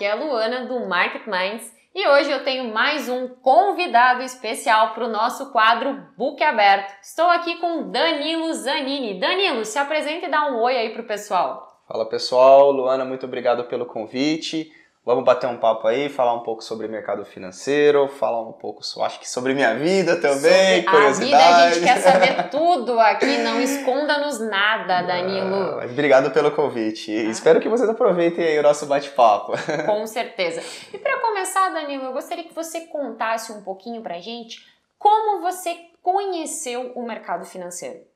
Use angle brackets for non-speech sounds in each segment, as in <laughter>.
Aqui é a Luana do Market Minds e hoje eu tenho mais um convidado especial para o nosso quadro Book Aberto. Estou aqui com Danilo Zanini. Danilo, se apresente e dá um oi aí pro pessoal. Fala pessoal, Luana, muito obrigado pelo convite. Vamos bater um papo aí, falar um pouco sobre mercado financeiro, falar um pouco, acho que sobre minha vida também, sobre curiosidade. A vida a gente quer saber <laughs> tudo aqui, não esconda-nos nada, Danilo. Ah, obrigado pelo convite. Ah. Espero que vocês aproveitem aí o nosso bate-papo. <laughs> Com certeza. E para começar, Danilo, eu gostaria que você contasse um pouquinho pra gente como você conheceu o mercado financeiro.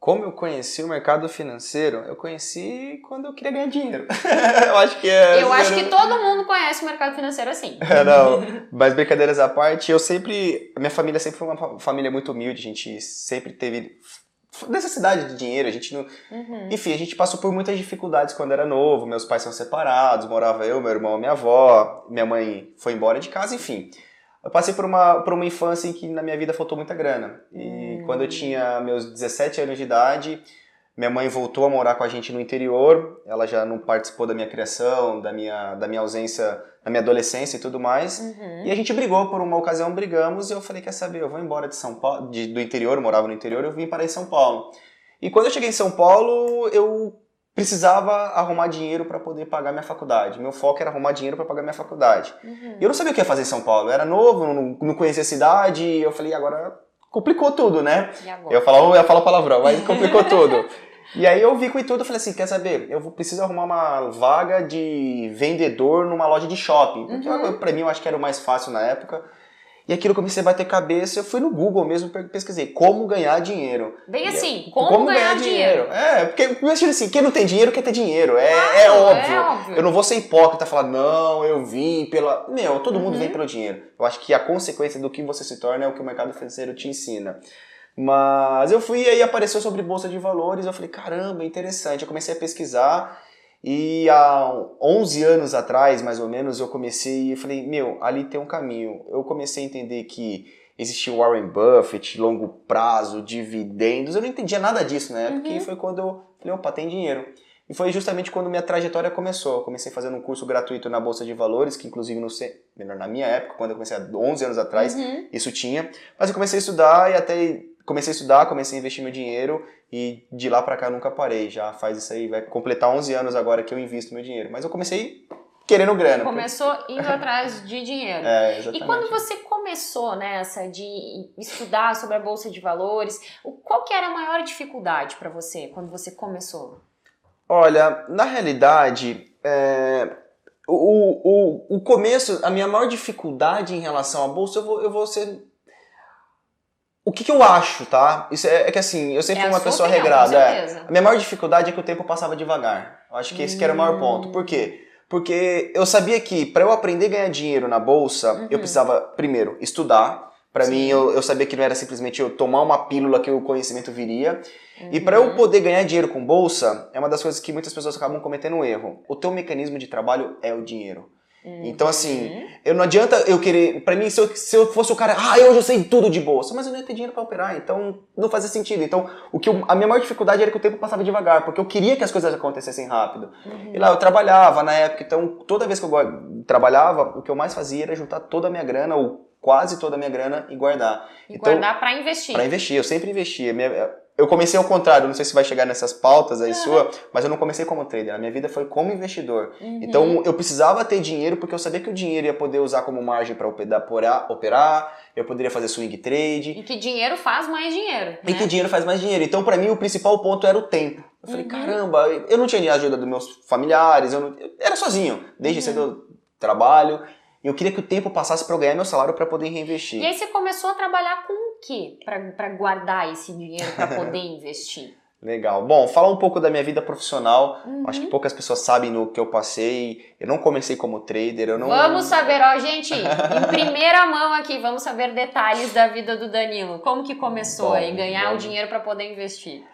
Como eu conheci o mercado financeiro? Eu conheci quando eu queria ganhar dinheiro. <laughs> eu acho que é. Eu acho que todo mundo conhece o mercado financeiro assim. <laughs> É, não. Mas brincadeiras à parte, eu sempre. Minha família sempre foi uma família muito humilde, a gente sempre teve necessidade de dinheiro, a gente não. Uhum. Enfim, a gente passou por muitas dificuldades quando era novo. Meus pais são separados, morava eu, meu irmão, minha avó, minha mãe foi embora de casa, enfim. Eu passei por uma, por uma infância em que na minha vida faltou muita grana. E. quando eu tinha meus 17 anos de idade, minha mãe voltou a morar com a gente no interior. Ela já não participou da minha criação, da minha, da minha ausência, da minha adolescência e tudo mais. Uhum. E a gente brigou por uma ocasião, brigamos. E eu falei: Quer saber, eu vou embora de São Paulo, de, do interior, morava no interior, eu vim para em São Paulo. E quando eu cheguei em São Paulo, eu precisava arrumar dinheiro para poder pagar minha faculdade. Meu foco era arrumar dinheiro para pagar minha faculdade. Uhum. E eu não sabia o que ia fazer em São Paulo. Eu era novo, não, não conhecia a cidade. Eu falei, agora complicou tudo, né? Eu falava, eu ia falar palavrão, mas <laughs> complicou tudo. E aí eu vi com tudo, eu falei assim, quer saber? Eu preciso arrumar uma vaga de vendedor numa loja de shopping. Porque uhum. para mim eu acho que era o mais fácil na época. E aquilo comecei a bater cabeça, eu fui no Google mesmo, pesquisei como ganhar dinheiro. Bem assim, como, como ganhar, ganhar dinheiro. dinheiro. É, porque imagina assim, quem não tem dinheiro quer ter dinheiro. É, claro, é, óbvio. é, óbvio. Eu não vou ser hipócrita e falar, não, eu vim pela. Meu, todo uhum. mundo vem pelo dinheiro. Eu acho que a consequência do que você se torna é o que o mercado financeiro te ensina. Mas eu fui e aí apareceu sobre bolsa de valores, eu falei, caramba, interessante. Eu comecei a pesquisar e há 11 anos atrás, mais ou menos, eu comecei e falei, meu, ali tem um caminho. Eu comecei a entender que existia Warren Buffett, longo prazo, dividendos. Eu não entendia nada disso na época uhum. e foi quando eu falei, opa, tem dinheiro. E foi justamente quando minha trajetória começou. Eu comecei fazendo um curso gratuito na Bolsa de Valores, que inclusive no melhor na minha época, quando eu comecei há 11 anos atrás, uhum. isso tinha. Mas eu comecei a estudar e até comecei a estudar, comecei a investir meu dinheiro e de lá para cá nunca parei. Já faz isso aí, vai completar 11 anos agora que eu invisto meu dinheiro. Mas eu comecei querendo grana. Começou indo atrás de dinheiro. É, exatamente. E quando você começou nessa de estudar sobre a bolsa de valores, qual que era a maior dificuldade para você quando você começou? Olha, na realidade, é, o, o, o começo, a minha maior dificuldade em relação à bolsa, eu vou, eu vou ser o que, que, eu acho, tá? Isso é, é que assim, eu sempre é fui uma pessoa opinião, regrada. É. A minha maior dificuldade é que o tempo passava devagar. Eu acho que esse que era o maior ponto. Por quê? Porque eu sabia que para eu aprender a ganhar dinheiro na bolsa, uhum. eu precisava, primeiro, estudar. Para mim, eu, eu sabia que não era simplesmente eu tomar uma pílula que o conhecimento viria. Uhum. E para eu poder ganhar dinheiro com bolsa, é uma das coisas que muitas pessoas acabam cometendo um erro. O teu mecanismo de trabalho é o dinheiro. Então, assim, uhum. eu não adianta eu querer. Pra mim, se eu, se eu fosse o cara, ah, eu já sei tudo de bolsa, mas eu não ia ter dinheiro pra operar, então não fazia sentido. Então, o que eu, a minha maior dificuldade era que o tempo passava devagar, porque eu queria que as coisas acontecessem rápido. Uhum. E lá eu trabalhava na época, então toda vez que eu trabalhava, o que eu mais fazia era juntar toda a minha grana, ou quase toda a minha grana, e guardar. E então, guardar pra investir. Pra investir, eu sempre investia. Minha, eu comecei ao contrário, não sei se vai chegar nessas pautas aí uhum. sua, mas eu não comecei como trader, a minha vida foi como investidor. Uhum. Então eu precisava ter dinheiro porque eu sabia que o dinheiro ia poder usar como margem para operar, operar, eu poderia fazer swing trade. E que dinheiro faz mais dinheiro. Né? E que dinheiro faz mais dinheiro. Então para mim o principal ponto era o tempo. Eu falei, uhum. caramba, eu não tinha ajuda dos meus familiares, eu, não, eu era sozinho, desde uhum. cedo eu trabalho. E eu queria que o tempo passasse para eu ganhar meu salário para poder reinvestir. E aí você começou a trabalhar com o quê para guardar esse dinheiro para <laughs> poder investir? Legal. Bom, falar um pouco da minha vida profissional. Uhum. Acho que poucas pessoas sabem no que eu passei. Eu não comecei como trader, eu não. Vamos saber, ó, gente, em primeira mão aqui, vamos saber detalhes da vida do Danilo. Como que começou aí ganhar bom. o dinheiro para poder investir?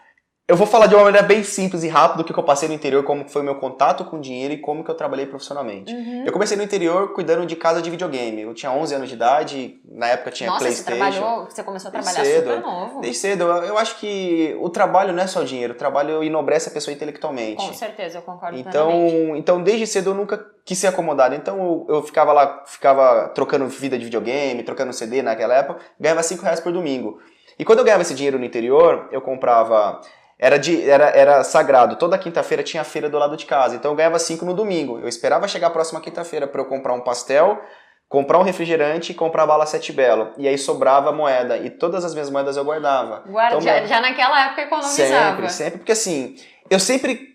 Eu vou falar de uma maneira bem simples e rápida do que eu passei no interior, como foi o meu contato com dinheiro e como que eu trabalhei profissionalmente. Uhum. Eu comecei no interior cuidando de casa de videogame. Eu tinha 11 anos de idade, na época tinha Nossa, Playstation. Você, trabalhou, você começou a trabalhar desde cedo, super novo. Desde cedo. Eu, eu, acho que o trabalho não é só dinheiro, o trabalho enobrece a pessoa intelectualmente. Com certeza, eu concordo então, plenamente. Então, desde cedo eu nunca quis ser acomodado. Então eu, eu, ficava lá, ficava trocando vida de videogame, trocando CD naquela época, ganhava 5 reais por domingo. E quando eu ganhava esse dinheiro no interior, eu comprava. Era, de, era, era sagrado. Toda quinta-feira tinha feira do lado de casa. Então eu ganhava 5 no domingo. Eu esperava chegar a próxima quinta-feira para eu comprar um pastel, comprar um refrigerante e comprar bala sete belo. E aí sobrava moeda. E todas as minhas moedas eu guardava. Guarda, então, já, já naquela época economizava. Sempre, sempre. Porque assim, eu sempre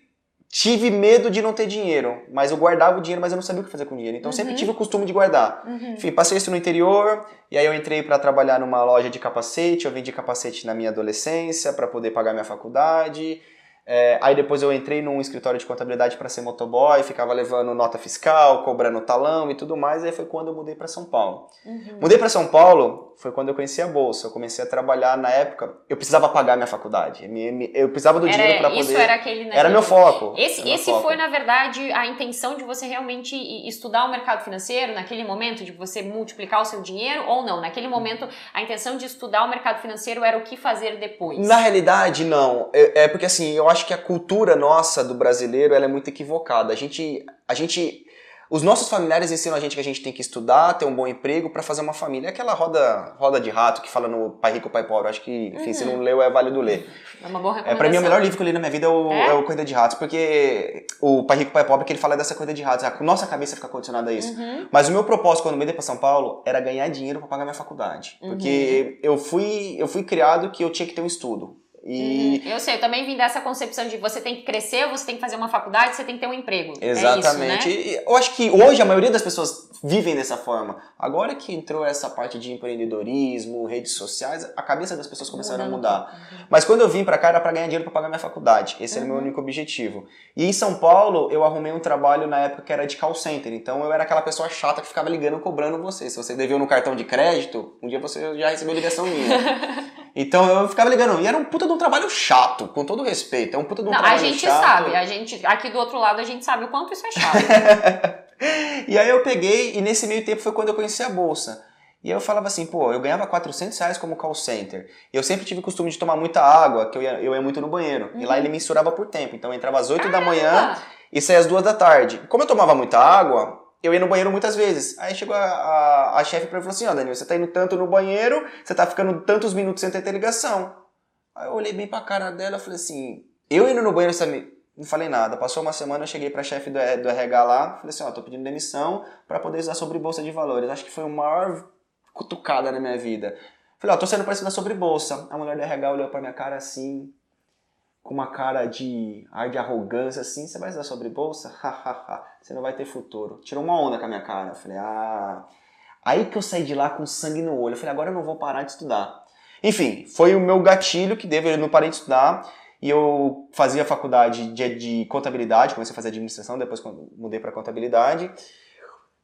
tive medo de não ter dinheiro, mas eu guardava o dinheiro, mas eu não sabia o que fazer com o dinheiro. Então uhum. sempre tive o costume de guardar. Uhum. Enfim, passei isso no interior, e aí eu entrei para trabalhar numa loja de capacete, eu vendi capacete na minha adolescência para poder pagar minha faculdade. É, aí depois eu entrei num escritório de contabilidade para ser motoboy, ficava levando nota fiscal, cobrando talão e tudo mais. Aí foi quando eu mudei para São Paulo. Uhum. Mudei para São Paulo foi quando eu conheci a bolsa. Eu comecei a trabalhar na época. Eu precisava pagar minha faculdade. Eu precisava do era, dinheiro para poder. Isso era aquele. Era meu foco. Esse, meu esse foco. foi na verdade a intenção de você realmente estudar o mercado financeiro naquele momento de você multiplicar o seu dinheiro ou não? Naquele momento a intenção de estudar o mercado financeiro era o que fazer depois. Na realidade não. É, é porque assim eu acho que a cultura nossa do brasileiro ela é muito equivocada. A gente, a gente, os nossos familiares ensinam a gente que a gente tem que estudar, ter um bom emprego para fazer uma família. É aquela roda, roda de rato que fala no Pai Rico, Pai Pobre. Acho que, enfim, uhum. se não leu, é válido ler. É uma boa É, pra mim, o melhor livro que eu li na minha vida é o, é? é o Corrida de Ratos, porque o Pai Rico, Pai Pobre, que ele fala dessa corrida de ratos. A nossa cabeça fica condicionada a isso. Uhum. Mas o meu propósito quando eu mudei pra São Paulo era ganhar dinheiro para pagar minha faculdade. Porque uhum. eu, fui, eu fui criado que eu tinha que ter um estudo. E... Uhum. Eu sei, eu também vim dessa concepção de você tem que crescer, você tem que fazer uma faculdade, você tem que ter um emprego. Exatamente. É isso, né? Eu acho que hoje a maioria das pessoas vivem dessa forma. Agora que entrou essa parte de empreendedorismo, redes sociais, a cabeça das pessoas começaram Mudando. a mudar. Uhum. Mas quando eu vim para cá era para ganhar dinheiro para pagar minha faculdade. Esse uhum. era o meu uhum. único objetivo. E em São Paulo eu arrumei um trabalho na época que era de call center. Então eu era aquela pessoa chata que ficava ligando cobrando você. Se você deveu no cartão de crédito, um dia você já recebeu ligação minha. <laughs> Então eu ficava ligando. E era um puta de um trabalho chato, com todo respeito. É um puta de um Não, trabalho chato. A gente chato. sabe, a gente, aqui do outro lado, a gente sabe o quanto isso é chato. <laughs> e aí eu peguei, e nesse meio tempo foi quando eu conheci a Bolsa. E eu falava assim, pô, eu ganhava 400 reais como call center. E eu sempre tive o costume de tomar muita água, que eu ia, eu ia muito no banheiro. Uhum. E lá uhum. ele mensurava por tempo. Então eu entrava às 8 Caramba. da manhã e saía às 2 da tarde. Como eu tomava muita água, eu ia no banheiro muitas vezes. Aí chegou a, a, a chefe pra mim e falou assim, ó, Daniel, você tá indo tanto no banheiro, você tá ficando tantos minutos sem ter ligação. Aí eu olhei bem pra cara dela e falei assim, eu indo no banheiro, sabe? Não falei nada. Passou uma semana, eu cheguei pra chefe do, do RH lá, falei assim, ó, tô pedindo demissão para poder usar sobre bolsa de valores. Acho que foi a maior cutucada na minha vida. Falei, ó, tô sendo pra sobre bolsa. A mulher do RH olhou pra minha cara assim, com uma cara de ar de arrogância assim, você vai usar sobre bolsa? você não vai ter futuro. Tirou uma onda com a minha cara. Eu falei, ah. Aí que eu saí de lá com sangue no olho. Eu falei, agora eu não vou parar de estudar. Enfim, foi o meu gatilho que deu, eu não parei de estudar. E eu fazia faculdade de, de contabilidade, comecei a fazer administração, depois mudei para contabilidade.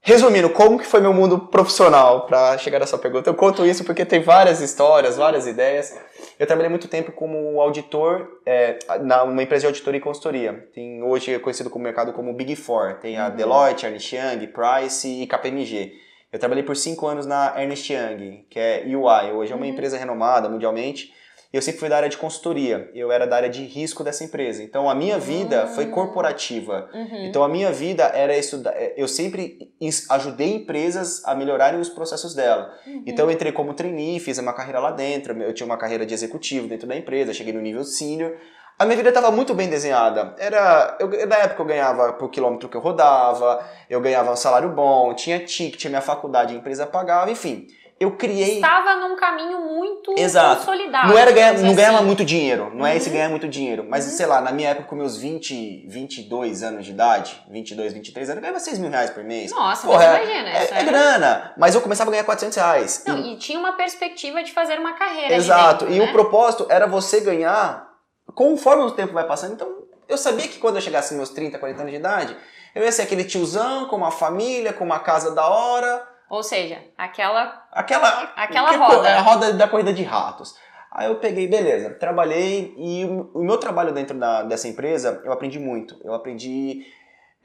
Resumindo, como que foi meu mundo profissional para chegar nessa pergunta? Eu conto isso porque tem várias histórias, várias ideias. Eu trabalhei muito tempo como auditor é, numa empresa de auditoria e consultoria. Tem hoje é conhecido como mercado como Big Four. Tem a uhum. Deloitte, Ernst Young, Price e KPMG. Eu trabalhei por cinco anos na Ernst Young, que é UI. Hoje é uma uhum. empresa renomada mundialmente eu sempre fui da área de consultoria, eu era da área de risco dessa empresa. Então a minha vida uhum. foi corporativa. Uhum. Então a minha vida era estudar. É, eu sempre ajudei empresas a melhorarem os processos dela. Uhum. Então eu entrei como trainee, fiz uma carreira lá dentro, eu tinha uma carreira de executivo dentro da empresa, cheguei no nível senior. A minha vida estava muito bem desenhada. Era, eu, na época eu ganhava por quilômetro que eu rodava, eu ganhava um salário bom, tinha ticket, minha faculdade, a empresa pagava, enfim eu criei. Estava num caminho muito Exato. consolidado. Não, era ganhar, não assim. ganhava muito dinheiro, não uhum. é esse uhum. ganhar muito dinheiro. Mas, uhum. sei lá, na minha época, com meus 20, 22 anos de idade, 22, 23 anos, eu ganhava 6 mil reais por mês. Nossa, Porra, mas imagina. É, é, é, grana, mas eu começava a ganhar 400 reais. Não, e, e tinha uma perspectiva de fazer uma carreira. Exato, dentro, e né? o propósito era você ganhar conforme o tempo vai passando. Então, eu sabia que quando eu chegasse nos meus 30, 40 anos de idade, eu ia ser aquele tiozão com uma família, com uma casa da hora ou seja, aquela. Aquela. Aquela roda. A roda da corrida de ratos. Aí eu peguei, beleza, trabalhei e o meu trabalho dentro da, dessa empresa eu aprendi muito. Eu aprendi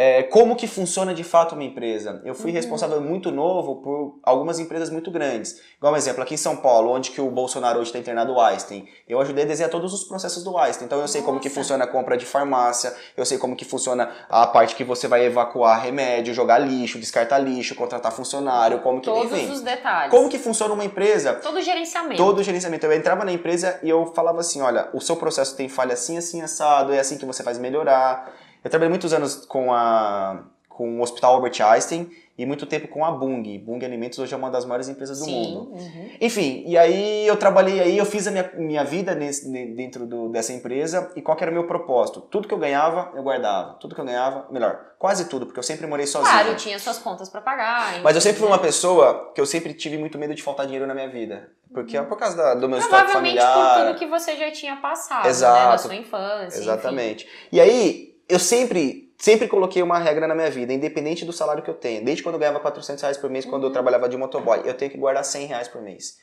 é, como que funciona de fato uma empresa. Eu fui uhum. responsável muito novo por algumas empresas muito grandes. Igual um exemplo, aqui em São Paulo, onde que o Bolsonaro hoje está internado o Einstein, eu ajudei a desenhar todos os processos do Einstein. Então eu sei Nossa. como que funciona a compra de farmácia, eu sei como que funciona a parte que você vai evacuar remédio, jogar lixo, descartar lixo, contratar funcionário, como que... Todos enfim, os detalhes. Como que funciona uma empresa. Todo o gerenciamento. Todo o gerenciamento. Eu entrava na empresa e eu falava assim, olha, o seu processo tem falha assim, assim, assado, é assim que você faz melhorar eu trabalhei muitos anos com, a, com o Hospital Albert Einstein e muito tempo com a Bung. Bung Alimentos hoje é uma das maiores empresas do Sim, mundo. Uhum. Enfim, e aí eu trabalhei aí, eu fiz a minha, minha vida nesse, dentro do, dessa empresa e qual era o meu propósito? Tudo que eu ganhava, eu guardava. Tudo que eu ganhava, melhor, quase tudo, porque eu sempre morei sozinho. Claro, tinha suas contas para pagar. Mas eu sempre fui uma pessoa que eu sempre tive muito medo de faltar dinheiro na minha vida. Porque é por causa da, do meu histórico familiar. Provavelmente por tudo que você já tinha passado, Exato. né, na sua infância. Exatamente. Enfim. E aí, eu sempre, sempre coloquei uma regra na minha vida, independente do salário que eu tenho. Desde quando eu ganhava 400 reais por mês, quando eu uhum. trabalhava de motoboy, eu tenho que guardar 100 reais por mês.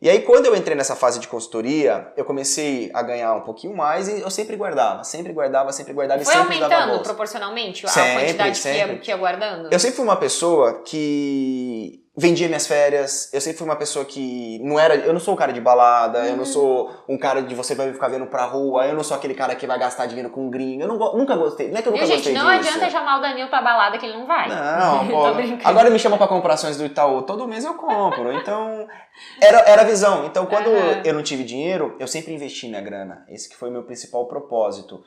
E aí, quando eu entrei nessa fase de consultoria, eu comecei a ganhar um pouquinho mais e eu sempre guardava, sempre guardava, sempre guardava Foi e sempre aumentando proporcionalmente a sempre, quantidade sempre. Que, ia, que ia guardando? Eu sempre fui uma pessoa que vendia minhas férias. Eu sempre fui uma pessoa que não era. Eu não sou um cara de balada, uhum. eu não uhum. sou um cara de você vai ficar vendo pra rua, eu não sou aquele cara que vai gastar dinheiro com gringo. Eu não, nunca gostei. Não é que eu nunca Viu, gostei gente, não disso. adianta chamar o Danilo pra balada que ele não vai. Não, <laughs> pô. agora me chama pra comprar ações do Itaú. Todo mês eu compro. <laughs> Então, era, era a visão. Então, quando uhum. eu não tive dinheiro, eu sempre investi minha grana. Esse que foi o meu principal propósito.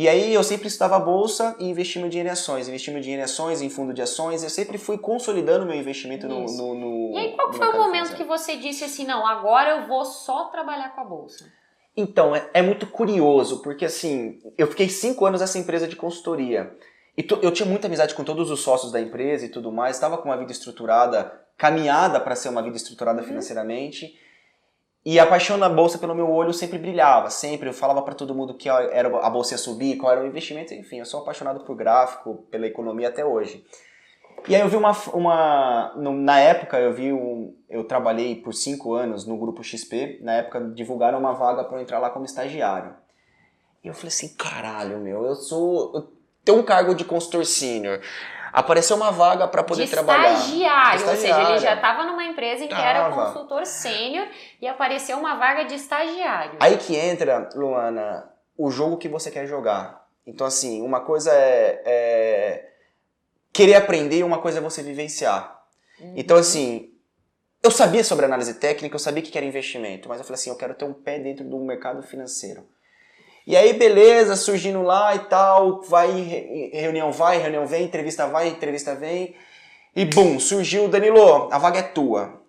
E aí eu sempre estudava bolsa e investi meu dinheiro em ações, investi meu dinheiro em ações, em fundo de ações, eu sempre fui consolidando meu investimento no, no, no, E aí qual foi o momento que você disse assim, não, agora eu vou só trabalhar com a bolsa? Então, é, é muito curioso, porque assim, eu fiquei cinco anos nessa empresa de consultoria. E eu tinha muita amizade com todos os sócios da empresa e tudo mais, estava com uma vida estruturada, caminhada para ser uma vida estruturada uhum. financeiramente. E a paixão na bolsa pelo meu olho sempre brilhava, sempre. Eu falava para todo mundo que era a bolsa ia subir, qual era o investimento, enfim. Eu sou apaixonado por gráfico, pela economia até hoje. E aí eu vi uma, uma na época eu vi um, eu trabalhei por cinco anos no grupo XP. Na época divulgaram uma vaga para eu entrar lá como estagiário. E eu falei assim, caralho, meu, eu sou, eu tenho um cargo de consultor sênior apareceu uma vaga para poder de trabalhar. Estagiário, ou seja, ele já estava numa empresa em que era consultor sênior e apareceu uma vaga de estagiário. Aí que entra, Luana, o jogo que você quer jogar. Então, assim, uma coisa é, é querer aprender e uma coisa é você vivenciar. Uhum. Então, assim, eu sabia sobre análise técnica, eu sabia que era investimento, mas eu falei assim, eu quero ter um pé dentro do mercado financeiro. E aí, beleza, surgindo lá e tal, vai, reunião vai, reunião vem, entrevista vai, entrevista vem. E bum, surgiu, Danilo, a vaga é tua.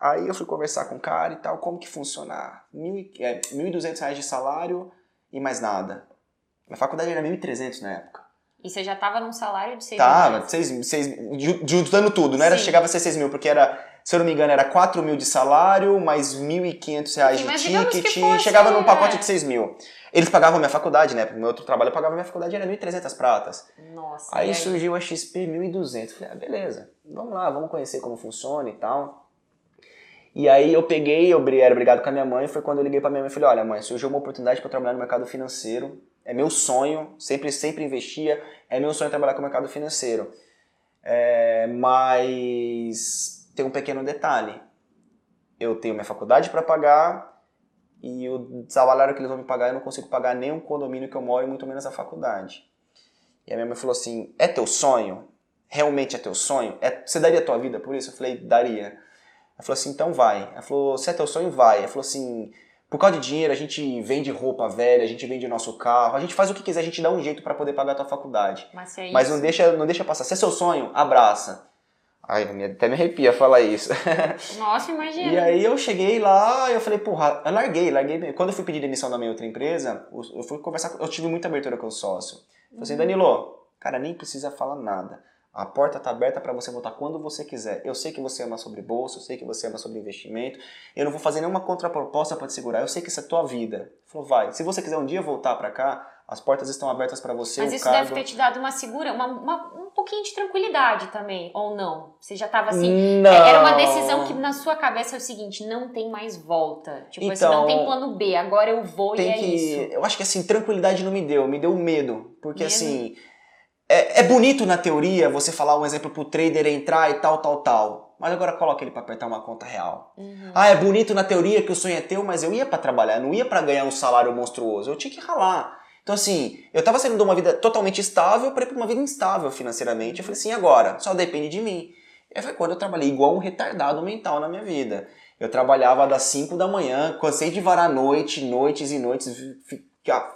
Aí eu fui conversar com o cara e tal, como que funciona? Mil, é, 1.200 reais de salário e mais nada. Na faculdade era 1.300 na época. E você já tava num salário de 6 tava, mil? Tava, 6, juntando tudo, não era, chegava a ser 6 mil, porque era se eu não me engano, era 4 mil de salário, mais 1.500 reais Sim, de ticket, fosse, chegava num pacote é. de 6 mil. Eles pagavam minha faculdade, né? Porque meu outro trabalho eu pagava minha faculdade, era 1.300 pratas. Nossa. Aí, aí surgiu a XP 1.200. Falei, ah, beleza, vamos lá, vamos conhecer como funciona e tal. E aí eu peguei, eu era obrigado com a minha mãe, foi quando eu liguei pra minha mãe e falei, olha mãe, surgiu uma oportunidade para trabalhar no mercado financeiro, é meu sonho, sempre, sempre investia, é meu sonho trabalhar com o mercado financeiro. É, mas tem um pequeno detalhe. Eu tenho minha faculdade para pagar e o salário que eles vão me pagar eu não consigo pagar nem um condomínio que eu moro e muito menos a faculdade. E a minha mãe falou assim: é teu sonho? Realmente é teu sonho? É, você daria a tua vida por isso? Eu falei: daria. Ela falou assim: então vai. Ela falou: se é teu sonho, vai. Ela falou assim: por causa de dinheiro a gente vende roupa velha, a gente vende nosso carro, a gente faz o que quiser, a gente dá um jeito para poder pagar a tua faculdade. Mas, é Mas não deixa, não deixa passar. Se é seu sonho, abraça. Ai, até me arrepia falar isso. <laughs> Nossa, imagina. E aí eu cheguei lá e eu falei, porra, eu larguei, larguei. Quando eu fui pedir demissão da minha outra empresa, eu fui conversar, eu tive muita abertura com o sócio. Eu falei assim, uhum. Danilo, cara, nem precisa falar nada. A porta está aberta para você voltar quando você quiser. Eu sei que você ama sobre bolsa, eu sei que você ama sobre investimento. Eu não vou fazer nenhuma contraproposta para te segurar. Eu sei que isso é tua vida. Ele falou, vai. Se você quiser um dia voltar para cá, as portas estão abertas para você. Mas isso cargo... deve ter te dado uma segura, uma, uma, um pouquinho de tranquilidade também, ou não? Você já estava assim. Não. Era uma decisão que na sua cabeça é o seguinte: não tem mais volta. Tipo, então, assim, não tem então, plano B, agora eu vou e é que... isso. Eu acho que assim, tranquilidade não me deu, me deu medo. Porque medo? assim é, é bonito na teoria você falar um exemplo pro trader entrar e tal, tal, tal. Mas agora coloca ele para apertar uma conta real. Uhum. Ah, é bonito na teoria que o sonho é teu, mas eu ia para trabalhar, não ia para ganhar um salário monstruoso. Eu tinha que ralar. Então, assim, eu tava saindo de uma vida totalmente estável para ir pra uma vida instável financeiramente. Eu falei assim, agora? Só depende de mim. E foi quando eu trabalhei igual um retardado mental na minha vida. Eu trabalhava das 5 da manhã, cansei de varar noite, noites e noites. Ficar...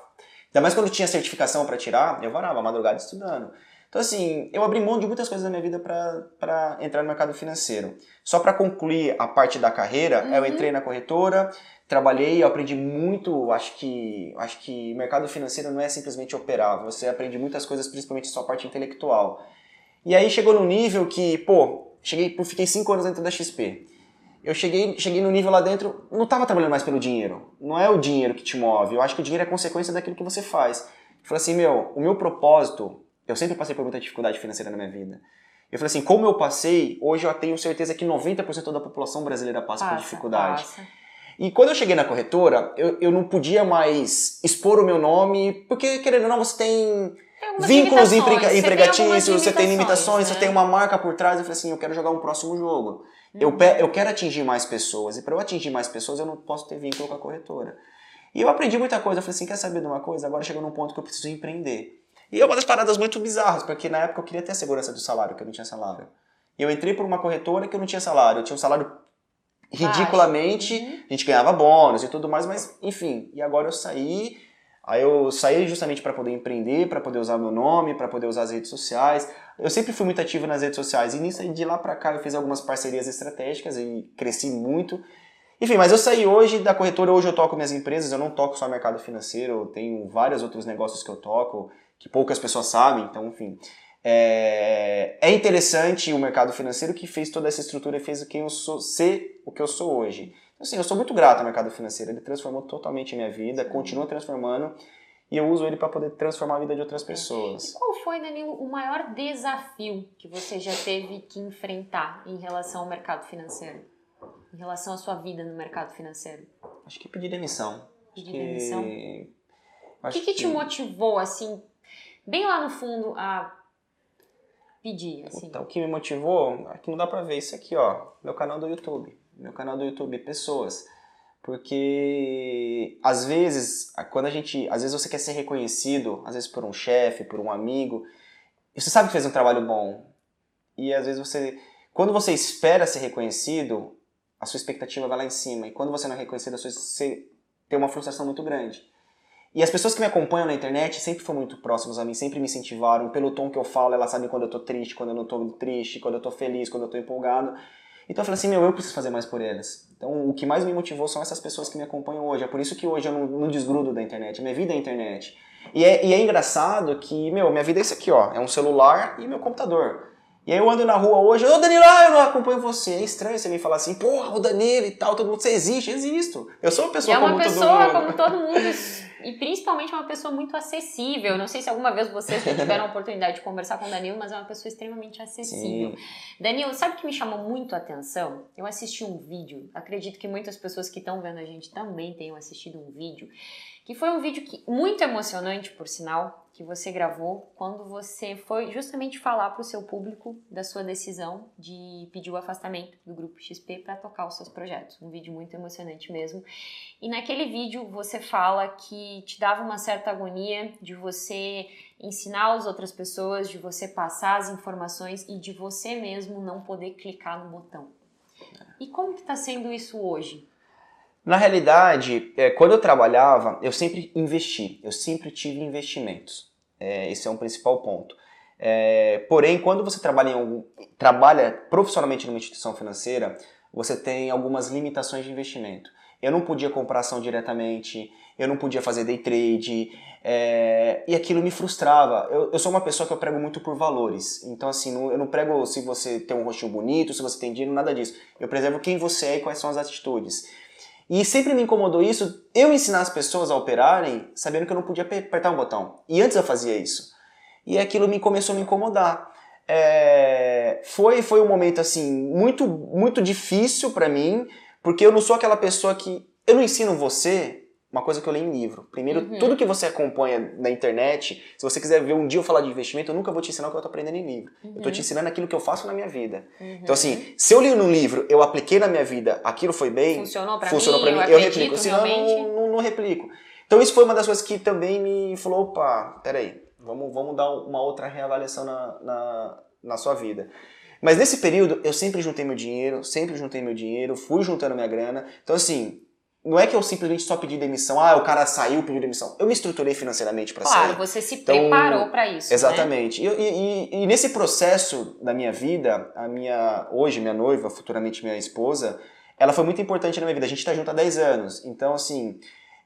Ainda mais quando tinha certificação para tirar, eu varava a madrugada estudando. Então, assim, eu abri mão de muitas coisas na minha vida para entrar no mercado financeiro. Só para concluir a parte da carreira, uhum. eu entrei na corretora, trabalhei, eu aprendi muito, acho que acho que mercado financeiro não é simplesmente operar, você aprende muitas coisas, principalmente a sua parte intelectual. E aí chegou no nível que, pô, cheguei, fiquei cinco anos dentro da XP. Eu cheguei, cheguei no nível lá dentro, não estava trabalhando mais pelo dinheiro. Não é o dinheiro que te move. Eu acho que o dinheiro é consequência daquilo que você faz. Eu falei assim, meu, o meu propósito, eu sempre passei por muita dificuldade financeira na minha vida. Eu falei assim, como eu passei, hoje eu tenho certeza que 90% da população brasileira passa, passa por dificuldade. Passa. E quando eu cheguei na corretora, eu, eu não podia mais expor o meu nome, porque, querendo ou não, você tem vínculos emprega empregatícios, você tem limitações, né? você tem uma marca por trás. Eu falei assim, eu quero jogar um próximo jogo. Uhum. Eu, eu quero atingir mais pessoas. E para eu atingir mais pessoas, eu não posso ter vínculo com a corretora. E eu aprendi muita coisa. Eu falei assim, quer saber de uma coisa? Agora chegou num ponto que eu preciso empreender. E é uma das paradas muito bizarras, porque na época eu queria ter a segurança do salário, que eu não tinha salário. E eu entrei por uma corretora que eu não tinha salário. Eu tinha um salário ridiculamente, uhum. a gente ganhava bônus e tudo mais, mas enfim. E agora eu saí, aí eu saí justamente para poder empreender, para poder usar meu nome, para poder usar as redes sociais. Eu sempre fui muito ativo nas redes sociais e nisso de lá para cá eu fiz algumas parcerias estratégicas e cresci muito. Enfim, mas eu saí hoje da corretora, hoje eu toco minhas empresas, eu não toco só mercado financeiro, eu tenho vários outros negócios que eu toco, que poucas pessoas sabem, então enfim. É, é interessante o mercado financeiro que fez toda essa estrutura e fez quem eu sou ser o que eu sou hoje. Então, assim, eu sou muito grato ao mercado financeiro, ele transformou totalmente a minha vida, continua transformando e eu uso ele para poder transformar a vida de outras pessoas. E qual foi, Danilo, o maior desafio que você já teve que enfrentar em relação ao mercado financeiro? Em relação à sua vida no mercado financeiro? Acho que pedir demissão. Pedir que... demissão? O que, que, que te motivou, assim, bem lá no fundo, a pedir, assim? Então, o que me motivou, aqui não dá pra ver isso aqui, ó, meu canal do YouTube. Meu canal do YouTube, pessoas. Porque às vezes, quando a gente, às vezes você quer ser reconhecido, às vezes por um chefe, por um amigo, você sabe que fez um trabalho bom. E às vezes você, quando você espera ser reconhecido, a sua expectativa vai lá em cima. E quando você não é reconhecido, você tem uma frustração muito grande. E as pessoas que me acompanham na internet sempre foram muito próximas a mim, sempre me incentivaram. Pelo tom que eu falo, elas sabem quando eu tô triste, quando eu não tô triste, quando eu tô feliz, quando eu tô empolgado. Então eu falei assim, meu, eu preciso fazer mais por elas. Então o que mais me motivou são essas pessoas que me acompanham hoje. É por isso que hoje eu não, não desgrudo da internet. Minha vida é a internet. E é, e é engraçado que, meu, minha vida é isso aqui, ó. É um celular e meu computador. E aí eu ando na rua hoje, ô Danilo, ah, eu não acompanho você. É estranho você me falar assim, porra, o Danilo e tal, todo mundo, você existe? Existo. Eu sou uma pessoa é uma como pessoa todo mundo. como todo mundo. <laughs> E principalmente uma pessoa muito acessível. Não sei se alguma vez vocês tiveram a <laughs> oportunidade de conversar com o Danilo, mas é uma pessoa extremamente acessível. Sim. Danilo, sabe o que me chamou muito a atenção? Eu assisti um vídeo, acredito que muitas pessoas que estão vendo a gente também tenham assistido um vídeo, que foi um vídeo que, muito emocionante, por sinal, que você gravou quando você foi justamente falar para o seu público da sua decisão de pedir o afastamento do grupo XP para tocar os seus projetos. Um vídeo muito emocionante mesmo. E naquele vídeo você fala que te dava uma certa agonia de você ensinar as outras pessoas, de você passar as informações e de você mesmo não poder clicar no botão. E como que está sendo isso hoje? Na realidade, é, quando eu trabalhava, eu sempre investi, eu sempre tive investimentos. É, esse é um principal ponto. É, porém, quando você trabalha, algum, trabalha profissionalmente numa instituição financeira, você tem algumas limitações de investimento. Eu não podia comprar ação diretamente, eu não podia fazer day trade, é, e aquilo me frustrava. Eu, eu, sou uma pessoa que eu prego muito por valores. Então, assim, não, eu não prego se você tem um rostinho bonito, se você tem dinheiro, nada disso. Eu preservo quem você é e quais são as atitudes. E sempre me incomodou isso, eu ensinar as pessoas a operarem sabendo que eu não podia apertar um botão. E antes eu fazia isso. E aquilo me começou a me incomodar. É, foi foi um momento assim muito muito difícil para mim, porque eu não sou aquela pessoa que eu não ensino você uma coisa que eu leio em livro. Primeiro, uhum. tudo que você acompanha na internet, se você quiser ver um dia eu falar de investimento, eu nunca vou te ensinar o que eu tô aprendendo em livro. Uhum. Eu tô te ensinando aquilo que eu faço na minha vida. Uhum. Então, assim, se eu li num livro, eu apliquei na minha vida, aquilo foi bem, funcionou pra funcionou mim, pra mim, eu, eu replico. Senão eu não, não, não, replico. Então, isso foi uma das coisas que também me falou: opa, peraí, vamos, vamos dar uma outra reavaliação na, na, na sua vida. Mas nesse período, eu sempre juntei meu dinheiro, sempre juntei meu dinheiro, fui juntando minha grana. Então, assim, não é que eu simplesmente só pedi demissão, ah, o cara saiu, pediu demissão. Eu me estruturei financeiramente para claro, sair. Claro, você se então, preparou para isso. Né? Exatamente. Né? E, e, e, nesse processo da minha vida, a minha hoje minha noiva, futuramente minha esposa, ela foi muito importante na minha vida. A gente está junto há 10 anos. Então, assim,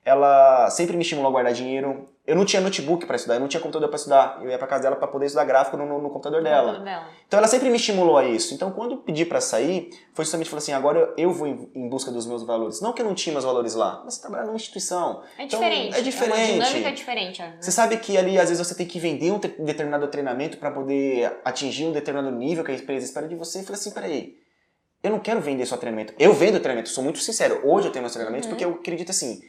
ela sempre me estimulou a guardar dinheiro. Eu não tinha notebook para estudar, eu não tinha computador para estudar. Eu ia para casa dela para poder estudar gráfico no, no, no computador, no dela. dela. Então ela sempre me estimulou a isso. Então quando eu pedi para sair, foi justamente falar assim: agora eu vou em, em, busca dos meus valores. Não que eu não tinha meus valores lá, mas você trabalha numa instituição. É diferente. Então, é diferente. É uma dinâmica diferente. Né? Você sabe que ali às vezes você tem que vender um determinado treinamento para poder atingir um determinado nível que a empresa espera de você. E fala assim: peraí. Eu não quero vender só treinamento. Eu vendo treinamento, sou muito sincero. Hoje eu tenho meus treinamentos uhum. porque eu acredito assim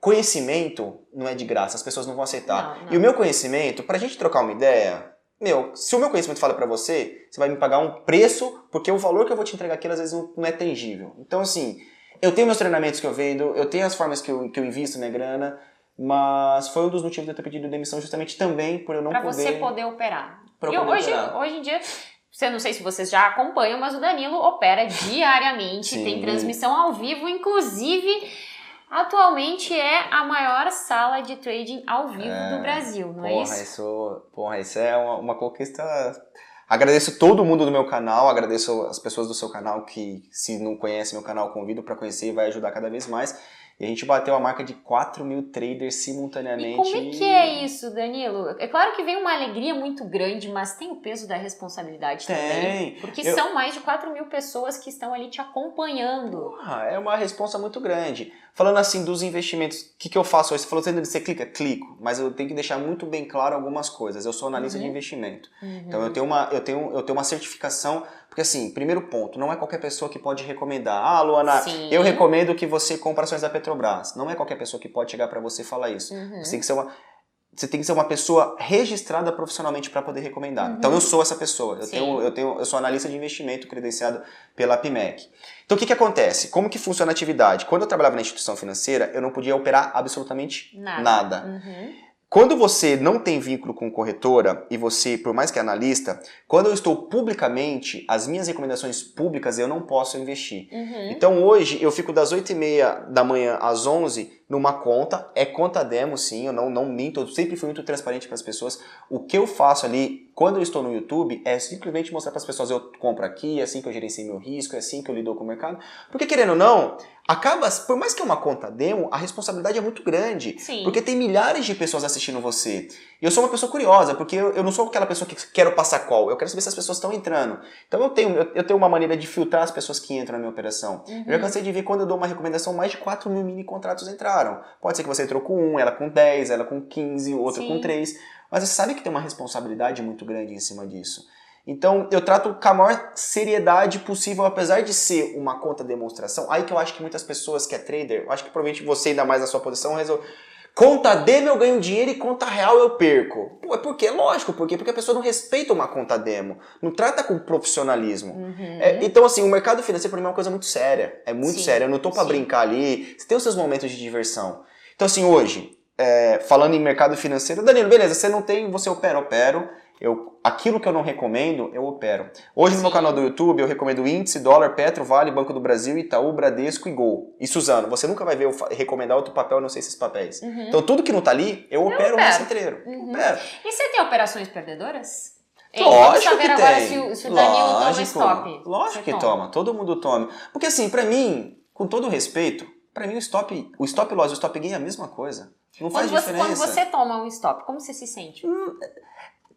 Conhecimento não é de graça, as pessoas não vão aceitar. Não, não. E o meu conhecimento, pra gente trocar uma ideia, meu, se o meu conhecimento fala para você, você vai me pagar um preço, porque o valor que eu vou te entregar aqui às vezes não é tangível. Então, assim, eu tenho meus treinamentos que eu vendo, eu tenho as formas que eu, que eu invisto minha grana, mas foi um dos motivos de eu ter pedido demissão justamente também por eu não pra poder... Pra você poder operar. Pra e hoje, operar. hoje em dia, você não sei se vocês já acompanham, mas o Danilo opera <laughs> diariamente, Sim. tem transmissão ao vivo, inclusive Atualmente é a maior sala de trading ao vivo é, do Brasil, não é porra, é isso? isso? Porra, isso é uma, uma conquista. Agradeço todo mundo do meu canal, agradeço as pessoas do seu canal que, se não conhecem meu canal, convido para conhecer e vai ajudar cada vez mais. E a gente bateu a marca de 4 mil traders simultaneamente. E como é que é isso, Danilo? É claro que vem uma alegria muito grande, mas tem o peso da responsabilidade tem. também. Porque Eu... são mais de 4 mil pessoas que estão ali te acompanhando. Porra, é uma responsa muito grande. Falando assim dos investimentos, o que, que eu faço hoje? Você falou, você clica? Clico. Mas eu tenho que deixar muito bem claro algumas coisas. Eu sou analista uhum. de investimento. Uhum. Então eu tenho, uma, eu, tenho, eu tenho uma certificação porque assim, primeiro ponto, não é qualquer pessoa que pode recomendar. Ah, Luana, Sim. eu recomendo que você compre ações da Petrobras. Não é qualquer pessoa que pode chegar para você e falar isso. Uhum. Você tem que ser uma você tem que ser uma pessoa registrada profissionalmente para poder recomendar. Uhum. Então eu sou essa pessoa. Eu tenho, eu tenho, eu sou analista de investimento credenciado pela PIMEC. Então o que que acontece? Como que funciona a atividade? Quando eu trabalhava na instituição financeira, eu não podia operar absolutamente nada. nada. Uhum. Quando você não tem vínculo com corretora e você, por mais que é analista, quando eu estou publicamente, as minhas recomendações públicas eu não posso investir. Uhum. Então hoje eu fico das 8 e meia da manhã às 11 numa conta, é conta demo sim, eu não, não minto, eu sempre fui muito transparente para as pessoas. O que eu faço ali quando eu estou no YouTube é simplesmente mostrar para as pessoas eu compro aqui, é assim que eu gerencio meu risco, é assim que eu lido com o mercado. Porque querendo ou não, acaba, por mais que é uma conta demo, a responsabilidade é muito grande. Sim. Porque tem milhares de pessoas assistindo você. E eu sou uma pessoa curiosa, porque eu, eu não sou aquela pessoa que quero passar call, eu quero saber se as pessoas estão entrando. Então eu tenho, eu, eu, tenho uma maneira de filtrar as pessoas que entram na minha operação. Uhum. Eu já cansei de ver quando eu dou uma recomendação, mais de 4 mil mini contratos entraram. Pode ser que você entrou com um, ela com 10, ela com 15, outra Sim. com 3. Mas você sabe que tem uma responsabilidade muito grande em cima disso. Então eu trato com a maior seriedade possível, apesar de ser uma conta demonstração. Aí que eu acho que muitas pessoas que é trader, eu acho que provavelmente você ainda mais na sua posição resolve. Conta demo eu ganho dinheiro e conta real eu perco. Pô, é porque? Lógico, por quê? Porque a pessoa não respeita uma conta demo. Não trata com profissionalismo. Uhum. É, então, assim, o mercado financeiro para mim é uma coisa muito séria. É muito séria. Eu não tô para brincar ali. Você tem os seus momentos de diversão. Então, assim, hoje, é, falando em mercado financeiro, Danilo, beleza, você não tem, você opera, opero eu, aquilo que eu não recomendo, eu opero. Hoje Sim. no meu canal do YouTube eu recomendo índice, dólar, Petro, Vale, Banco do Brasil, Itaú, Bradesco e Gol. E Suzano, você nunca vai ver eu recomendar outro papel, eu não sei esses papéis. Uhum. Então tudo que não tá ali, eu, eu opero, opero. no cetreiro. Uhum. Opero. E você tem operações perdedoras? Lógico que agora tem. se o, se o Danilo Lógico. toma stop. Lógico que toma. toma, todo mundo toma. Porque assim, para mim, com todo respeito, para mim o stop, o stop loss e o stop gain é a mesma coisa. Não faz quando diferença. Você, quando você toma um stop, como você se sente? Hum,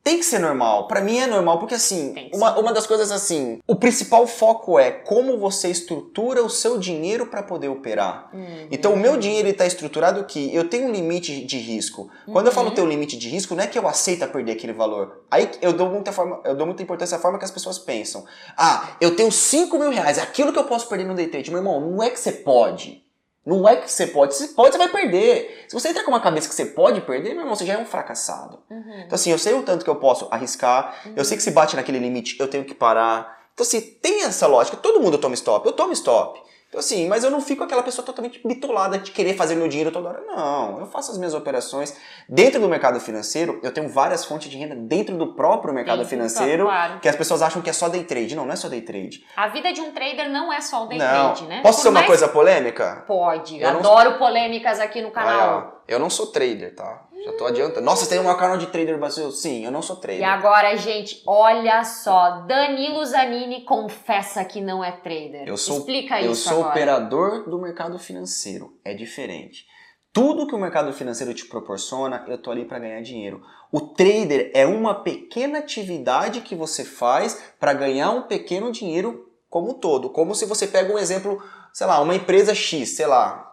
tem que ser normal. Para mim é normal, porque assim, uma, uma das coisas assim, o principal foco é como você estrutura o seu dinheiro para poder operar. Uhum. Então o meu dinheiro está estruturado que eu tenho um limite de risco. Quando uhum. eu falo uhum. ter um limite de risco, não é que eu aceito perder aquele valor. Aí eu dou muita, forma, eu dou muita importância à forma que as pessoas pensam. Ah, eu tenho 5 mil reais, é aquilo que eu posso perder no day trade. Meu irmão, não é que você pode. Não é que você pode. Se pode, você vai perder. Se você entra com uma cabeça que você pode perder, meu irmão, você já é um fracassado. Uhum. Então, assim, eu sei o tanto que eu posso arriscar. Uhum. Eu sei que se bate naquele limite, eu tenho que parar. Então, assim, tem essa lógica. Todo mundo toma stop. Eu tomo stop. Então, assim, mas eu não fico aquela pessoa totalmente bitolada de querer fazer meu dinheiro toda hora. Não, eu faço as minhas operações. Dentro do mercado financeiro, eu tenho várias fontes de renda dentro do próprio mercado dentro financeiro, claro. que as pessoas acham que é só day trade. Não, não é só day trade. A vida de um trader não é só o day não. trade, né? Posso Por ser uma coisa polêmica? Pode. Eu Adoro não... polêmicas aqui no canal. Ah, eu não sou trader, tá? Já tô adiantando. Nossa, você tem um canal de trader Brasil? Sim, eu não sou trader. E agora, gente, olha só. Danilo Zanini confessa que não é trader. Eu sou, Explica eu isso Eu sou agora. operador do mercado financeiro. É diferente. Tudo que o mercado financeiro te proporciona, eu tô ali para ganhar dinheiro. O trader é uma pequena atividade que você faz para ganhar um pequeno dinheiro como um todo. Como se você pega um exemplo, sei lá, uma empresa X, sei lá,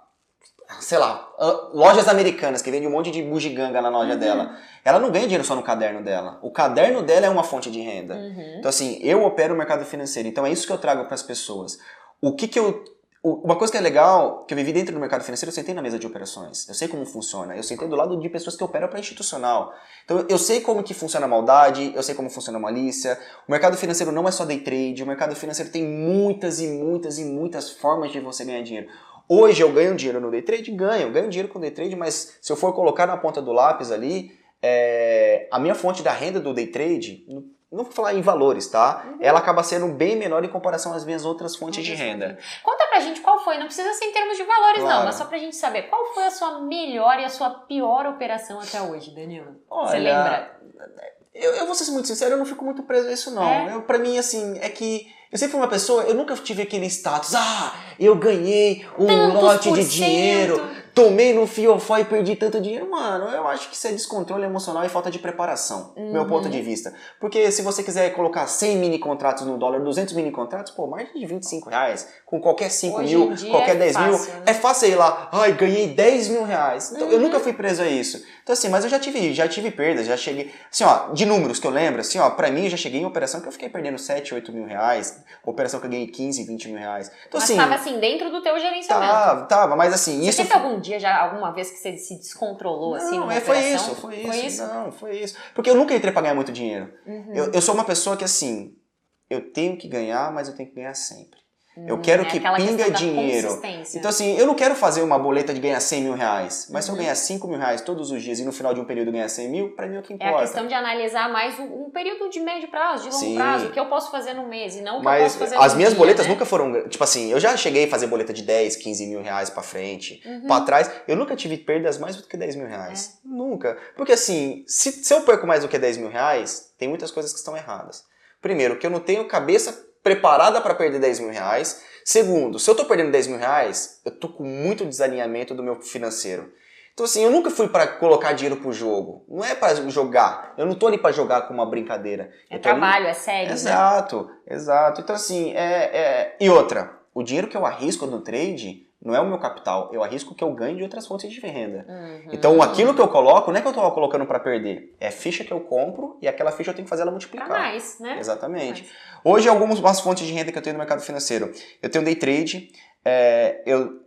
sei lá, lojas americanas que vende um monte de bugiganga na loja uhum. dela. Ela não ganha dinheiro só no caderno dela. O caderno dela é uma fonte de renda. Uhum. Então, assim, eu opero o mercado financeiro. Então, é isso que eu trago para as pessoas. O que que eu. Uma coisa que é legal, que eu vivi dentro do mercado financeiro, eu sentei na mesa de operações. Eu sei como funciona. Eu sentei do lado de pessoas que operam para institucional. Então, eu sei como que funciona a maldade, eu sei como funciona a malícia. O mercado financeiro não é só day trade. O mercado financeiro tem muitas e muitas e muitas formas de você ganhar dinheiro. Hoje eu ganho dinheiro no day trade? Ganho, ganho dinheiro com day trade, mas se eu for colocar na ponta do lápis ali, é, a minha fonte da renda do day trade, não vou falar em valores, tá? Uhum. Ela acaba sendo bem menor em comparação às minhas outras fontes de renda. Conta pra gente qual foi, não precisa ser em termos de valores claro. não, mas só pra gente saber, qual foi a sua melhor e a sua pior operação até hoje, Danilo? Olha, Você lembra? Eu, eu vou ser muito sincero, eu não fico muito preso a isso não. É? Eu, pra mim, assim, é que eu sempre fui uma pessoa, eu nunca tive aquele status, ah, eu ganhei um Tantos lote de dinheiro, tomei no fiofó e perdi tanto dinheiro. Mano, eu acho que isso é descontrole emocional e falta de preparação, uhum. meu ponto de vista. Porque se você quiser colocar 100 mini contratos no dólar, 200 mini contratos, pô, mais de 25 reais, com qualquer 5 Hoje mil, qualquer é 10 fácil, mil, né? é fácil ir lá, ai, ganhei 10 mil reais. Então, uhum. Eu nunca fui preso a isso. Então assim, mas eu já tive, já tive perdas, já cheguei, assim ó, de números que eu lembro, assim ó, pra mim eu já cheguei em operação que eu fiquei perdendo 7, 8 mil reais, operação que eu ganhei 15, 20 mil reais. Então, mas assim, tava assim, dentro do teu gerenciamento. Tava, tava, mas assim, você isso... Você teve algum dia, já alguma vez que você se descontrolou não, assim numa é, foi isso, foi isso, foi isso. Não, foi isso. Porque eu nunca entrei pra ganhar muito dinheiro. Uhum. Eu, eu sou uma pessoa que assim, eu tenho que ganhar, mas eu tenho que ganhar sempre. Eu quero é que pinga dinheiro. Então, assim, eu não quero fazer uma boleta de ganhar 100 mil reais. Mas uhum. se eu uhum. ganhar 5 mil reais todos os dias e no final de um período ganhar 100 mil, pra mim é o que importa. É a questão de analisar mais um, período de médio prazo, de longo Sim. prazo. O que eu posso fazer no mês e não o que mas eu posso fazer as minhas dia, boletas né? nunca foram... Tipo assim, eu já cheguei a fazer boleta de 10, 15 mil reais pra frente, uhum. pra trás. Eu nunca tive perdas mais do que 10 mil reais. É. Nunca. Porque assim, se, se eu perco mais do que 10 mil reais, tem muitas coisas que estão erradas. Primeiro, que eu não tenho cabeça preparada para perder 10 mil reais. Segundo, se eu tô perdendo 10 mil reais, eu tô com muito desalinhamento do meu financeiro. Então assim, eu nunca fui para colocar dinheiro pro jogo. Não é para jogar. Eu não tô ali para jogar com uma brincadeira. É trabalho, ali... é sério. Né? Exato, né? exato. Então assim, é, é... E outra, o dinheiro que eu arrisco no trade não é o meu capital, eu arrisco que eu ganhe de outras fontes de renda. Uhum. Então aquilo que eu coloco não é que eu estou colocando para perder, é ficha que eu compro e aquela ficha eu tenho que fazer ela multiplicar. Pra mais, né? Exatamente. Mais. Hoje algumas fontes de renda que eu tenho no mercado financeiro, eu tenho day trade, é, eu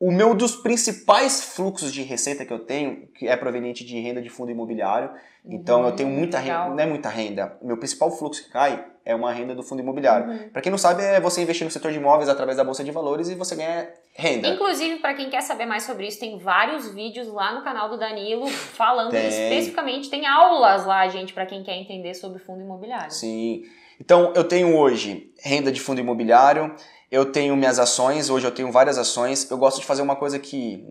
o meu dos principais fluxos de receita que eu tenho, que é proveniente de renda de fundo imobiliário. Então uhum, eu tenho muita legal. renda, não é muita renda. O meu principal fluxo que cai é uma renda do fundo imobiliário. Uhum. Para quem não sabe, é você investir no setor de imóveis através da bolsa de valores e você ganha renda. Inclusive, para quem quer saber mais sobre isso, tem vários vídeos lá no canal do Danilo falando tem. especificamente, tem aulas lá, gente, para quem quer entender sobre fundo imobiliário. Sim. Então, eu tenho hoje renda de fundo imobiliário, eu tenho minhas ações, hoje eu tenho várias ações. Eu gosto de fazer uma coisa que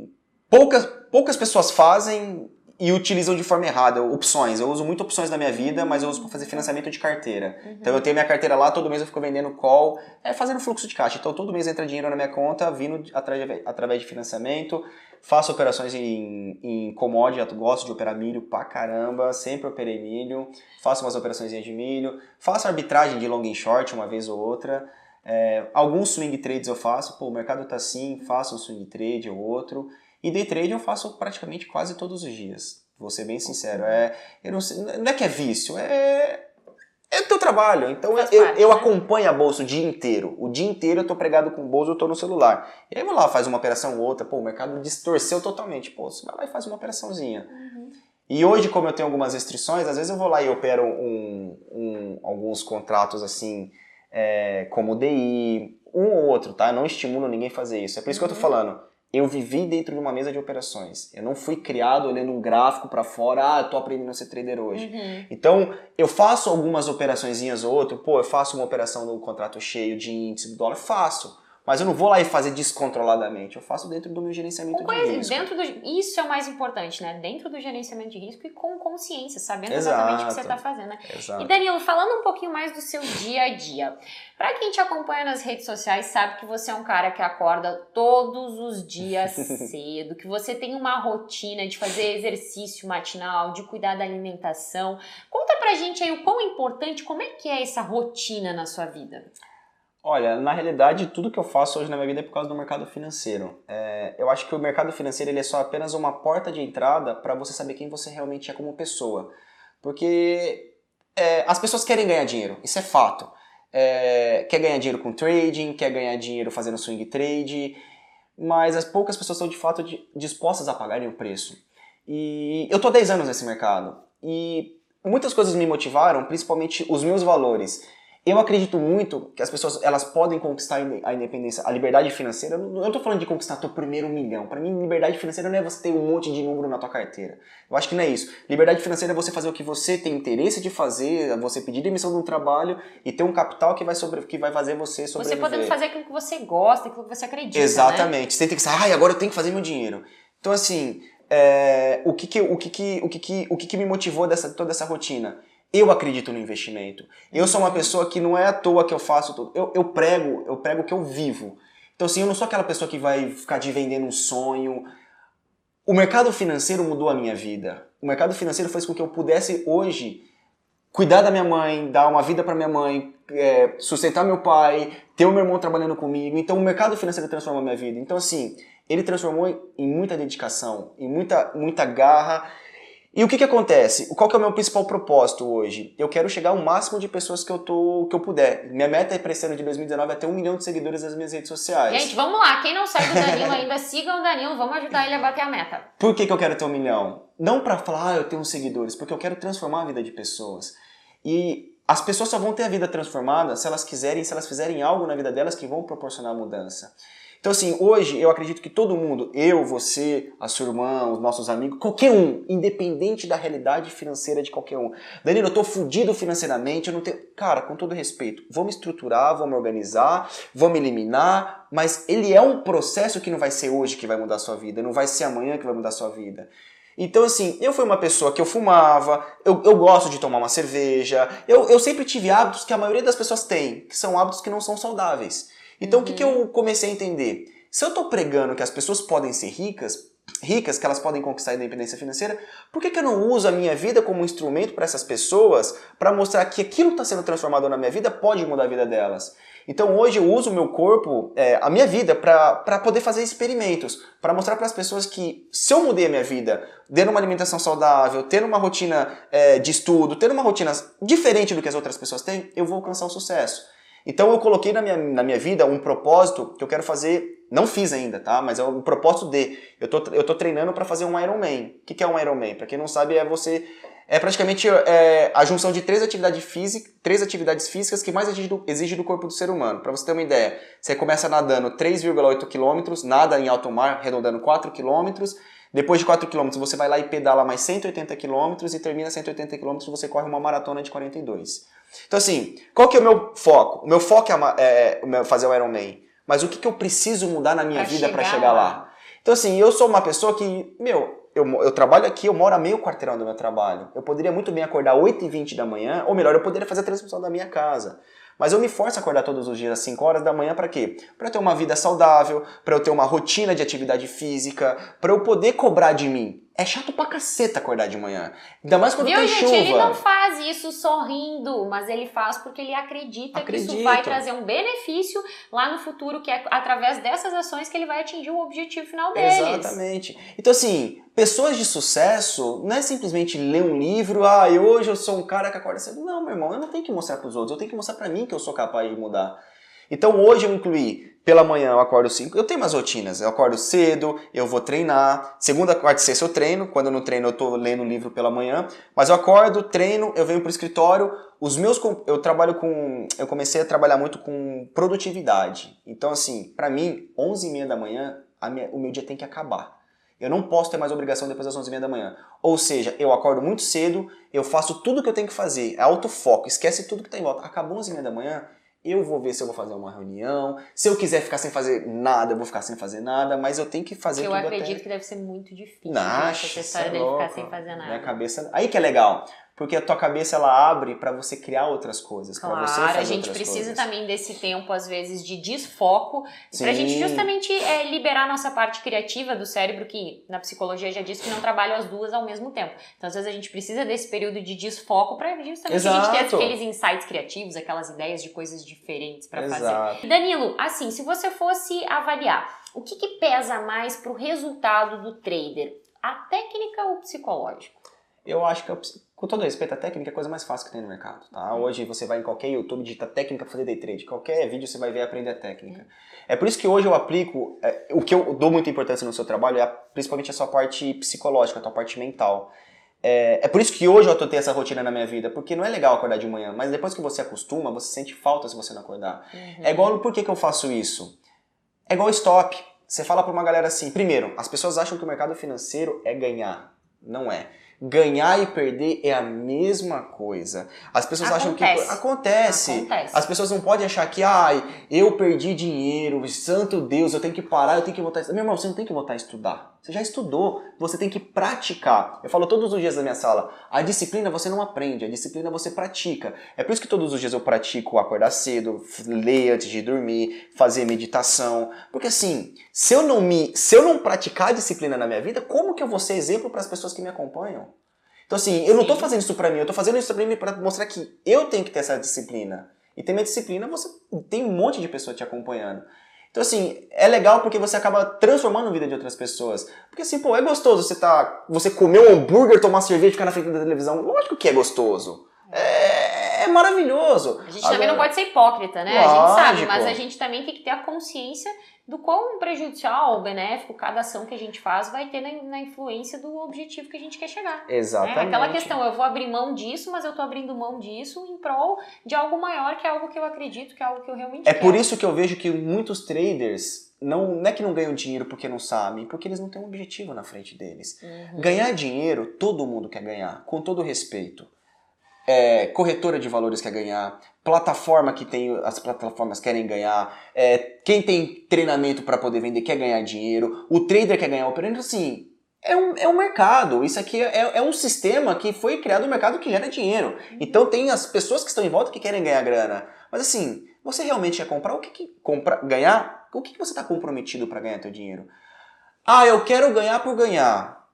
poucas, poucas pessoas fazem e utilizam de forma errada, opções. Eu uso muito opções na minha vida, mas eu uso para fazer financiamento de carteira. Uhum. Então eu tenho minha carteira lá, todo mês eu fico vendendo call, é, fazendo fluxo de caixa. Então todo mês entra dinheiro na minha conta, vindo através, através de financiamento. Faço operações em, em commodity, gosto de operar milho pra caramba, sempre operei milho. Faço umas operações de milho. Faço arbitragem de long e short uma vez ou outra. É, alguns swing trades eu faço, pô, o mercado tá assim, faço um swing trade ou outro. E day trade eu faço praticamente quase todos os dias. Vou ser bem sincero. É, eu não, sei, não é que é vício, é, é o teu trabalho. Então Faz eu, parte, eu né? acompanho a bolsa o dia inteiro. O dia inteiro eu tô pregado com o bolso, eu tô no celular. E aí eu vou lá, faz uma operação ou outra. Pô, o mercado distorceu totalmente. Pô, você vai lá e faz uma operaçãozinha. Uhum. E hoje, como eu tenho algumas restrições, às vezes eu vou lá e opero um, um- alguns contratos assim, é, como DI, um ou outro, tá? Eu não estimulo ninguém a fazer isso. É por isso que eu tô Uhum. falando. Eu vivi dentro de uma mesa de operações. Eu não fui criado olhando um gráfico pra fora, ah, tô aprendendo a ser trader hoje. Uhum. Então, eu faço algumas operaçõezinhas ou outra, pô, eu faço uma operação no contrato cheio de índice do dólar, faço. Mas eu não vou lá e fazer descontroladamente, eu faço dentro do meu gerenciamento Com de risco. dentro do, isso é o mais importante, né? Dentro do gerenciamento de risco e com consciência, sabendo exatamente o que você Exato. está fazendo. né? Exato. E Danilo, falando um pouquinho mais do seu dia a dia. Pra quem te acompanha nas redes sociais, sabe que você é um cara que acorda todos os dias <laughs> cedo, que você tem uma rotina de fazer exercício matinal, de cuidar da alimentação. Conta pra gente aí o quão importante, como é que é essa rotina na sua vida? Olha, na realidade, tudo que eu faço hoje na minha vida é por causa do mercado financeiro. É, eu acho que o mercado financeiro ele é só apenas uma porta de entrada para você saber quem você realmente é como pessoa. Porque é, as pessoas querem ganhar dinheiro, isso é fato. É, quer ganhar dinheiro com trading, quer ganhar dinheiro fazendo swing trade, mas as poucas pessoas estão de fato di- dispostas a pagarem o preço. E eu há 10 anos nesse mercado e muitas coisas me motivaram, principalmente os meus valores. Eu acredito muito que as pessoas elas podem conquistar a inde- a independência, a liberdade financeira. Eu não estou falando de conquistar teu primeiro milhão. Para mim, liberdade financeira não é você ter um monte de número na tua carteira. Eu acho que não é isso. Liberdade financeira é você fazer o que você tem interesse de fazer, é você pedir demissão de um trabalho e ter um capital que vai, sobre, que vai fazer você Você sobreviver. podendo fazer aquilo que você gosta, aquilo que você acredita, né? Exatamente. Você tem que pensar, ai, agora eu tenho que fazer meu dinheiro. Então, assim, é, o, que que, o, que, que, o, que, que, o que, que me motivou dessa, toda essa rotina? Eu acredito no investimento. Eu sou uma pessoa que não é à toa que eu faço tudo. Eu, eu prego, eu prego o que eu vivo. Então, assim, eu não sou aquela pessoa que vai ficar de vendendo um sonho. O mercado financeiro mudou a minha vida. O mercado financeiro fez com que eu pudesse hoje cuidar da minha mãe, dar uma vida para minha mãe, é, sustentar meu pai, ter o meu irmão trabalhando comigo. Então o mercado financeiro transformou a minha vida. Então assim, ele transformou em muita dedicação, em muita, muita garra. E o que que acontece? Qual que é o meu principal propósito hoje? Eu quero chegar ao máximo de pessoas que eu, tô, que eu puder. Minha meta para esse ano de 2019 é ter um milhão de seguidores nas minhas redes sociais. Gente, vamos lá. Quem não segue o Danilo ainda, <laughs> sigam o Danilo. Vamos ajudar ele a bater a meta. Por que, que eu quero ter um milhão? Não pra falar, ah, eu tenho seguidores, porque eu quero transformar a vida de pessoas. E as pessoas só vão ter a vida transformada se elas quiserem, se elas fizerem algo na vida delas que vão proporcionar mudança. Então, assim, hoje eu acredito que todo mundo, eu, você, a sua irmã, os nossos amigos, qualquer um, independente da realidade financeira de qualquer um. Danilo, eu tô fudido financeiramente, eu não tenho. Cara, com todo respeito, me estruturar, me organizar, me eliminar, mas ele é um processo que não vai ser hoje que vai mudar a sua vida, não vai ser amanhã que vai mudar a sua vida. Então, assim, eu fui uma pessoa que eu fumava, eu, eu gosto de tomar uma cerveja, eu, eu sempre tive hábitos que a maioria das pessoas tem, que são hábitos que não são saudáveis. Então, o que, que eu comecei a entender? Se eu tô pregando que as pessoas podem ser ricas, ricas, que elas podem conquistar a independência financeira, por que, que eu não uso a minha vida como um instrumento para essas pessoas, para mostrar que aquilo que está sendo transformado na minha vida pode mudar a vida delas? Então hoje eu uso o meu corpo, é, a minha vida, para poder fazer experimentos, para mostrar para as pessoas que se eu mudei a minha vida, tendo uma alimentação saudável, tendo uma rotina é, de estudo, tendo uma rotina diferente do que as outras pessoas têm, eu vou alcançar o sucesso. Então eu coloquei na minha, na minha vida um propósito que eu quero fazer, não fiz ainda, tá? Mas é um propósito de, eu tô, eu tô treinando para fazer um Ironman. O que, que é um Ironman? Para quem não sabe, é você é praticamente é, a junção de três atividades, física, três atividades físicas que mais exige do, exige do corpo do ser humano. Para você ter uma ideia, você começa nadando 3,8 km, nada em alto mar, arredondando 4 km. Depois de 4 km, você vai lá e pedala mais 180 km e termina 180 km, você corre uma maratona de 42. Então assim, qual que é o meu foco? O meu foco é, é fazer o Ironman. Mas o que, que eu preciso mudar na minha Pra vida para chegar lá? lá. Então assim, eu sou uma pessoa que, meu, eu, eu, trabalho aqui, eu moro a meio quarteirão do meu trabalho. Eu poderia muito bem acordar 8h20 da manhã, ou melhor, eu poderia fazer a transmissão da minha casa. Mas eu me forço a acordar todos os dias às 5 horas da manhã para quê? Para eu ter uma vida saudável, para eu ter uma rotina de atividade física, para eu poder cobrar de mim. É chato pra caceta acordar de manhã. Ainda mais quando Viu, tem gente? chuva. Ele não faz isso sorrindo, mas ele faz porque ele acredita que isso Acredito. vai trazer um benefício lá no futuro, que é através dessas ações que ele vai atingir o objetivo final deles. Exatamente. Então, assim, pessoas de sucesso não é simplesmente ler um livro, ah, e hoje eu sou um cara que acorda cedo. Não, meu irmão, eu não tenho que mostrar para os outros, eu tenho que mostrar para mim que eu sou capaz de mudar. Então hoje eu incluí, pela manhã eu acordo 5, eu tenho umas rotinas, eu acordo cedo, eu vou treinar, segunda, quarta e sexta eu treino, quando eu não treino eu tô lendo um livro pela manhã, mas eu acordo, treino, eu venho pro escritório, os meus, eu trabalho com, eu comecei a trabalhar muito com produtividade, então assim, para mim, 11 e meia da manhã, minha, o meu dia tem que acabar. Eu não posso ter mais obrigação depois das 11 h da manhã. Ou seja, eu acordo muito cedo, eu faço tudo que eu tenho que fazer, é autofoco, esquece tudo que está em volta. Acabou 11 h da manhã, eu vou ver se eu vou fazer uma reunião. Se eu quiser ficar sem fazer nada, eu vou ficar sem fazer nada, mas eu tenho que fazer eu tudo acredito até... que deve ser muito difícil Nossa, essa história é dele ficar sem fazer nada. Minha cabeça... Aí que é legal. Porque a tua cabeça ela abre para você criar outras coisas, claro, para você fazer a gente precisa coisas. também desse tempo às vezes de desfoco para a gente justamente é, liberar a nossa parte criativa do cérebro que na psicologia já diz que não trabalha as duas ao mesmo tempo. Então às vezes a gente precisa desse período de desfoco para justamente Exato. a gente ter aqueles insights criativos, aquelas ideias de coisas diferentes para fazer. Danilo, assim, se você fosse avaliar, o que, que pesa mais para o resultado do trader? A técnica ou o psicológico? Eu acho que, com todo respeito, a técnica é a coisa mais fácil que tem no mercado. Tá? Hoje você vai em qualquer YouTube, digita técnica para fazer day trade. Qualquer vídeo você vai ver aprender a técnica. É por isso que hoje eu aplico, é, o que eu dou muita importância no seu trabalho é a, principalmente a sua parte psicológica, a sua parte mental. É, é, por isso que hoje eu tendo essa rotina na minha vida, porque não é legal acordar de manhã, mas depois que você acostuma, você sente falta se você não acordar. Uhum. É igual, por que, que eu faço isso? É igual stop. Você fala pra uma galera assim, primeiro, as pessoas acham que o mercado financeiro é ganhar. Não é. Ganhar e perder é a mesma coisa. As pessoas acontece. acham que acontece. acontece. As pessoas não podem achar que, ai, eu perdi dinheiro, santo Deus, eu tenho que parar, eu tenho que voltar a estudar. Meu irmão, você não tem que voltar a estudar. Você já estudou, você tem que praticar. Eu falo todos os dias na minha sala, a disciplina você não aprende, a disciplina você pratica. É por isso que todos os dias eu pratico acordar cedo, ler antes de dormir, fazer meditação. Porque assim, se eu não me, se eu não praticar a disciplina na minha vida, como que eu vou ser exemplo para as pessoas que me acompanham? Então assim, eu não estou fazendo isso para mim, eu estou fazendo isso para mim para mostrar que eu tenho que ter essa disciplina. E ter minha disciplina, você tem um monte de pessoas te acompanhando. Então, assim, é legal porque você acaba transformando a vida de outras pessoas. Porque, assim, pô, é gostoso você tá. Você comer um hambúrguer, tomar cerveja e ficar na frente da televisão. Lógico que é gostoso. É maravilhoso. A gente Agora, também não pode ser hipócrita, né? Lógico. A gente sabe, mas a gente também tem que ter a consciência do quão prejudicial ou benéfico cada ação que a gente faz vai ter na, na influência do objetivo que a gente quer chegar. Exatamente. É aquela questão, eu vou abrir mão disso, mas eu tô abrindo mão disso em prol de algo maior, que é algo que eu acredito, que é algo que eu realmente É quero. por isso que eu vejo que muitos traders não, não é que não ganham dinheiro porque não sabem, porque eles não têm um objetivo na frente deles. Uhum. Ganhar dinheiro, todo mundo quer ganhar, com todo respeito é, corretora de valores quer ganhar, plataforma que tem as plataformas querem ganhar, é, quem tem treinamento para poder vender quer ganhar dinheiro, o trader quer ganhar operando assim. É um, é um mercado, isso aqui é, é um sistema que foi criado no mercado que gera dinheiro. Então tem as pessoas que estão em volta que querem ganhar grana. Mas assim, você realmente quer comprar? O que, que compra, ganhar? O que, que você está comprometido para ganhar teu dinheiro? Ah, eu quero ganhar por ganhar.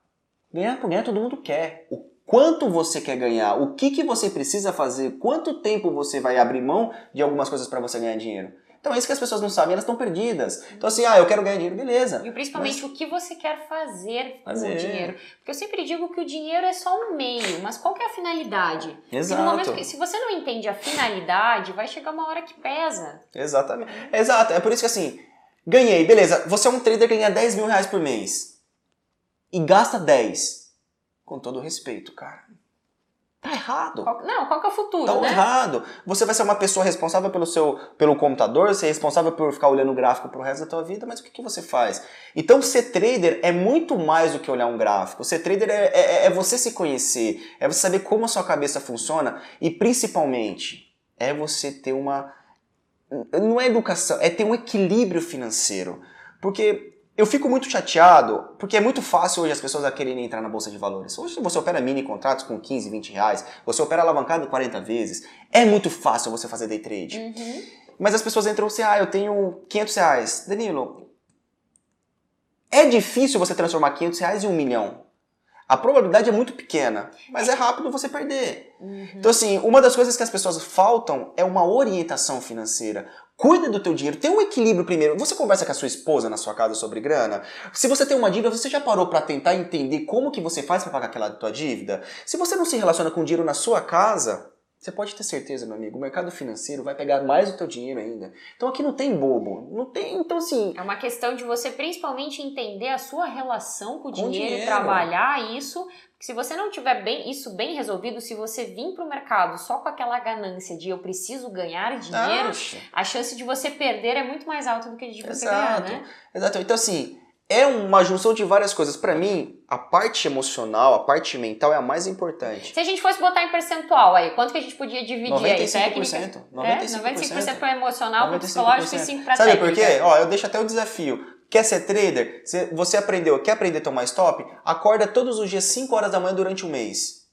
Ganhar por ganhar todo mundo quer. O quanto você quer ganhar, o que, que você precisa fazer, quanto tempo você vai abrir mão de algumas coisas para você ganhar dinheiro. Então é isso que as pessoas não sabem, elas estão perdidas. Então assim, ah, eu quero ganhar dinheiro, beleza. E principalmente mas... o que você quer fazer, fazer, com o dinheiro. Porque eu sempre digo que o dinheiro é só um meio, mas qual que é a finalidade? Exato. momento que, se você não entende a finalidade, vai chegar uma hora que pesa. Exatamente. Exato, é por isso que assim, ganhei, beleza, você é um trader que ganha 10 mil reais por mês e gasta 10 com todo respeito, cara. Tá errado. Não, qual que é o futuro, tá né? errado. Você vai ser uma pessoa responsável pelo seu pelo computador, ser responsável por ficar olhando o gráfico pro resto da tua vida, mas o que, que você faz? Então, ser trader é muito mais do que olhar um gráfico. Ser trader é, é, é você se conhecer, é você saber como a sua cabeça funciona e, principalmente, é você ter uma... Não é educação, é ter um equilíbrio financeiro. Porque eu fico muito chateado, porque é muito fácil hoje as pessoas quererem entrar na bolsa de valores. Hoje você opera mini contratos com 15, 20 reais, você opera alavancado 40 vezes. É muito fácil você fazer day trade. Uhum. Mas as pessoas entram assim, ah, eu tenho 500 reais. Danilo, é difícil você transformar 500 reais em um milhão. A probabilidade é muito pequena, mas é rápido você perder. Uhum. Então, assim, uma das coisas que as pessoas faltam é uma orientação financeira. Cuida do teu dinheiro, tem um equilíbrio primeiro. Você conversa com a sua esposa na sua casa sobre grana? Se você tem uma dívida, você já parou para tentar entender como que você faz para pagar aquela tua dívida? Se você não se relaciona com dinheiro na sua casa, você pode ter certeza, meu amigo, o mercado financeiro vai pegar mais do teu dinheiro ainda. Então aqui não tem bobo, não tem, então assim... É uma questão de você principalmente entender a sua relação com o Com dinheiro, dinheiro. trabalhar isso. Se você não tiver bem isso bem resolvido, se você vir para o mercado só com aquela ganância de eu preciso ganhar dinheiro, a chance de você perder é muito mais alta do que de você Exato. ganhar, né? Exato. Então, assim, é uma junção de várias coisas. Pra mim, a parte emocional, a parte mental é a mais importante. Se a gente fosse botar em percentual aí, quanto que a gente podia dividir aí? 95%. Técnica? 95%. É, 95% para emocional, para 95%. psicológico e 5% para Sabe técnica. por quê? Ó, eu deixo até o desafio. Quer ser trader? Você- Você aprendeu, quer aprender a tomar stop? Acorda todos os dias 5 horas da manhã durante um mês.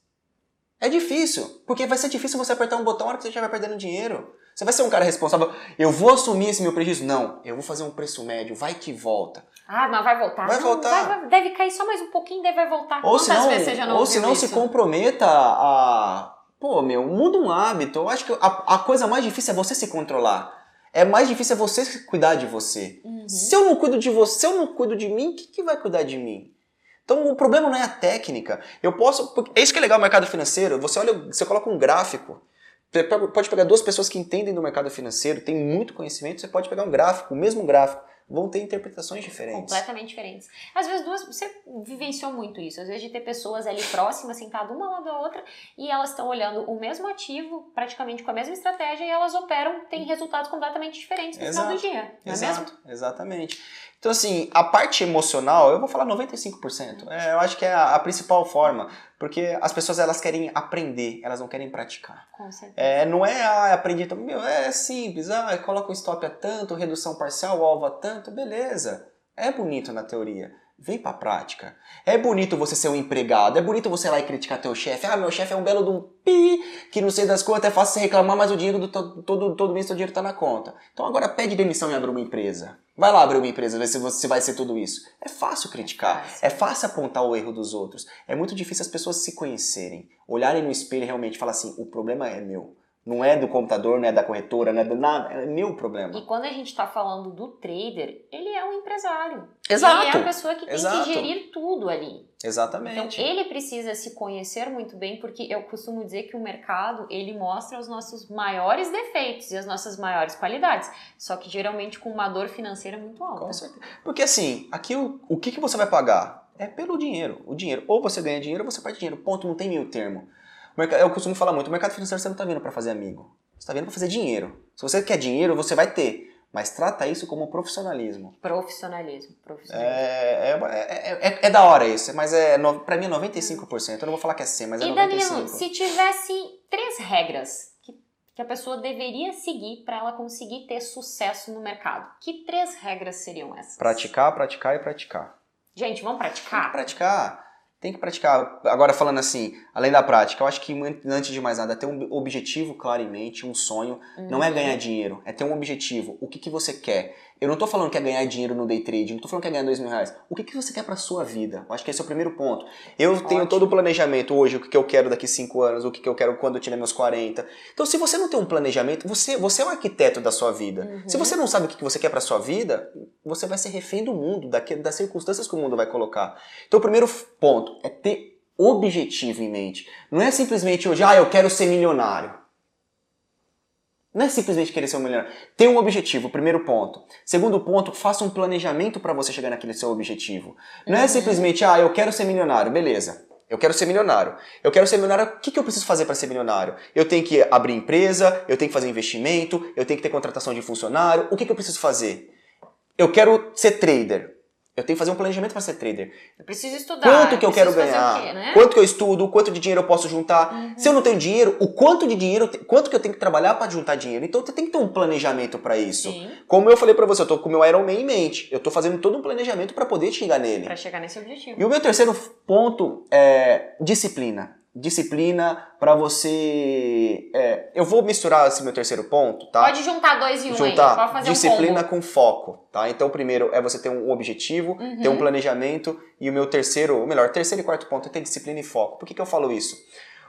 É difícil, porque vai ser difícil você apertar um botão na hora que você já vai perdendo dinheiro. Você vai ser um cara responsável. Eu vou assumir esse meu prejuízo? Não, eu vou fazer um preço médio, vai que volta. Ah, mas vai voltar. Vai Não, voltar. vai- deve cair só mais um pouquinho, vai voltar. Ou Quantas se não, vezes você já não ou se não se comprometa a. Pô, meu, muda um hábito. Eu acho que a, a coisa mais difícil é você se controlar. É mais difícil é você se cuidar de você. Uhum. Se eu não cuido de você, se eu não cuido de mim, quem que vai cuidar de mim? Então o problema não é a técnica. Eu posso. É isso que é legal no mercado financeiro. Você olha, você coloca um gráfico. Pode pegar duas pessoas que entendem do mercado financeiro, têm muito conhecimento, você pode pegar um gráfico, o mesmo gráfico. Vão ter interpretações diferentes. Completamente diferentes. Às vezes duas, você vivenciou muito isso, às vezes de ter pessoas ali próximas, sentadas uma lado da outra, e elas estão olhando o mesmo ativo, praticamente com a mesma estratégia, e elas operam, têm resultados completamente diferentes no final do Exato. dia, não é Exato, mesmo? exatamente. Então, assim, a parte emocional, eu vou falar 95%. É, eu acho que é a, a principal forma, porque as pessoas elas querem aprender, elas não querem praticar. Com certeza. É, não é, ah, aprendi, então, meu, é simples, ah, coloca o stop a tanto, redução parcial, o alvo a tanto, beleza. É bonito na teoria. Vem pra prática. É bonito você ser um empregado, é bonito você ir lá e criticar teu chefe. Ah, meu chefe é um belo de um pi, que não sei das quantas, é fácil você reclamar, mas o dinheiro do to- todo, todo mês seu dinheiro tá na conta. Então agora pede demissão e abre uma empresa. Vai lá abrir uma empresa, ver se você vai ser tudo isso. É fácil criticar, fácil. é fácil apontar o erro dos outros. É muito difícil as pessoas se conhecerem, olharem no espelho e realmente falar assim: o problema é meu. Não é do computador, não é da corretora, não é do nada, é meu problema. E quando a gente está falando do trader, ele é um empresário. Exato. Ele é a pessoa que tem Exato. que gerir tudo ali. Então, Exatamente. ele precisa se conhecer muito bem, porque eu costumo dizer que o mercado, ele mostra os nossos maiores defeitos e as nossas maiores qualidades. Só que geralmente com uma dor financeira muito alta. Com certeza. Porque assim, aqui o, o que, que você vai pagar? É pelo dinheiro. O dinheiro. Ou você ganha dinheiro ou você perde dinheiro. Ponto, não tem meio termo. Eu costumo falar muito, o mercado financeiro você não está vindo para fazer amigo. Você está vindo para fazer dinheiro. Se você quer dinheiro, você vai ter. Mas trata isso como profissionalismo. Profissionalismo. profissionalismo. É, é, é, é- é da hora isso, mas é, pra mim é 95%. Eu não vou falar que é 100, mas é E 95%. Danilo, se tivesse três regras que, que a pessoa deveria seguir para ela conseguir ter sucesso no mercado, que três regras seriam essas? Praticar, praticar e praticar. Gente, vamos Tem que praticar? Tem que praticar. Agora falando assim, além da prática, eu acho que antes de mais nada, ter um objetivo claro em mente, um sonho. Não é Uhum. ganhar dinheiro, é ter um objetivo. O que, que você quer? Eu não tô falando que é ganhar dinheiro no day trade, não tô falando que é ganhar dois mil reais. O que, que você quer pra sua vida? Eu acho que esse é o primeiro ponto. Eu tenho Ótimo. todo o planejamento hoje, o que, que eu quero daqui cinco anos, o que, que eu quero quando eu tiver meus 40. Então, se você não tem um planejamento, você, você é o arquiteto da sua vida. Uhum. Se você não sabe o que, que você quer pra sua vida, você vai ser refém do mundo, daque- das circunstâncias que o mundo vai colocar. Então, o primeiro ponto é ter objetivo em mente. Não é simplesmente hoje, ah, eu quero ser milionário. Não é simplesmente querer ser um milionário. Tem um objetivo, primeiro ponto. Segundo ponto, faça um planejamento para você chegar naquele seu objetivo. Não é Uhum. simplesmente, ah, eu quero ser milionário, beleza. Eu quero ser milionário. Eu quero ser milionário, o que, que eu preciso fazer para ser milionário? Eu tenho que abrir empresa, eu tenho que fazer investimento, eu tenho que ter contratação de funcionário. O que, que eu preciso fazer? Eu quero ser trader. Eu tenho que fazer um planejamento para ser trader. Eu preciso estudar. Quanto que eu quero ganhar? o quê, né? Quanto que eu estudo? Quanto de dinheiro eu posso juntar? Uhum. Se eu não tenho dinheiro, o quanto de dinheiro, quanto que eu tenho que trabalhar para juntar dinheiro? Então você tem que ter um planejamento para isso. Sim, Como eu falei para você, eu tô com o meu Ironman em mente. Eu tô fazendo todo um planejamento para poder chegar nele. para chegar nesse objetivo. E o meu terceiro ponto é disciplina. Disciplina, para você. É, eu vou misturar esse meu terceiro ponto, tá? Pode juntar dois e um juntar aí. Pode fazer disciplina um com foco, tá? Então, o primeiro é você ter um objetivo, Uhum. ter um planejamento, e o meu terceiro, ou melhor, terceiro e quarto ponto é ter disciplina e foco. Por que, que eu falo isso?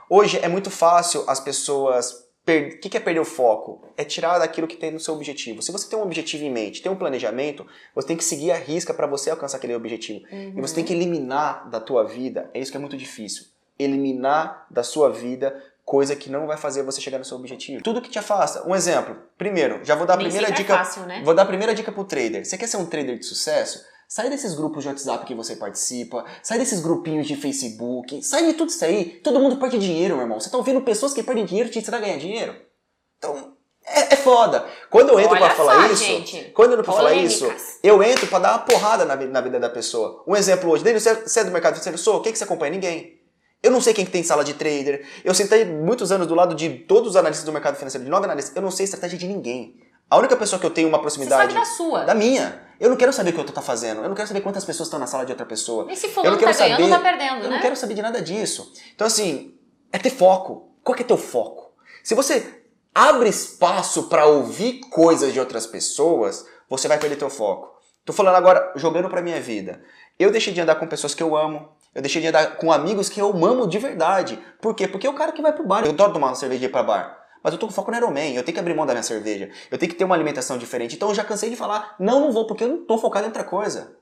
Hoje é muito fácil as pessoas. O que que é perder o foco? É tirar daquilo que tem no seu objetivo. Se você tem um objetivo em mente, tem um planejamento, você tem que seguir a risca para você alcançar aquele objetivo. Uhum. E você tem que eliminar da tua vida, é isso que é muito difícil. Eliminar da sua vida coisa que não vai fazer você chegar no seu objetivo. Tudo que te afasta. Um exemplo. Primeiro, já vou dar a primeira sempre dica. É fácil, né? Vou dar a primeira dica pro trader. Você quer ser um trader de sucesso? Sai desses grupos de WhatsApp que você participa, sai desses grupinhos de Facebook, sai de tudo isso aí. Todo mundo perde dinheiro, meu irmão. Você tá ouvindo pessoas que perdem dinheiro te ensinar a ganhar dinheiro? Então, é, é foda. Quando eu entro pra falar isso, gente. quando eu entro pra falar isso, eu entro pra dar uma porrada na, na vida da pessoa. Um exemplo hoje, Daniel, você, você é do mercado financeiro? Sou. Quem que você acompanha? Ninguém. Eu não sei quem que tem sala de trader. Eu sentei muitos anos do lado de todos os analistas do mercado financeiro, de nove analistas. Eu não sei estratégia de ninguém. A única pessoa que eu tenho uma Você proximidade sabe da sua. da minha. Eu não quero saber o que o outro tá fazendo. Eu não quero saber quantas pessoas estão na sala de outra pessoa. E se Eu fulano não tá quero ganhando, saber- tá perdendo, Eu né? não quero saber de nada disso. Então, assim, é ter foco. Qual que é teu foco? Se você abre espaço para ouvir coisas de outras pessoas, você vai perder teu foco. Tô falando agora, jogando pra minha vida. Eu deixei de andar com pessoas que eu amo. Eu deixei de andar com amigos que eu amo de verdade. Por quê? Porque é o cara que vai pro bar. Eu adoro tomar uma cerveja e ir pra bar. Mas eu tô com foco no Ironman, eu tenho que abrir mão da minha cerveja. Eu tenho que ter uma alimentação diferente. Então eu já cansei de falar, não, não vou, porque eu não tô focado em outra coisa.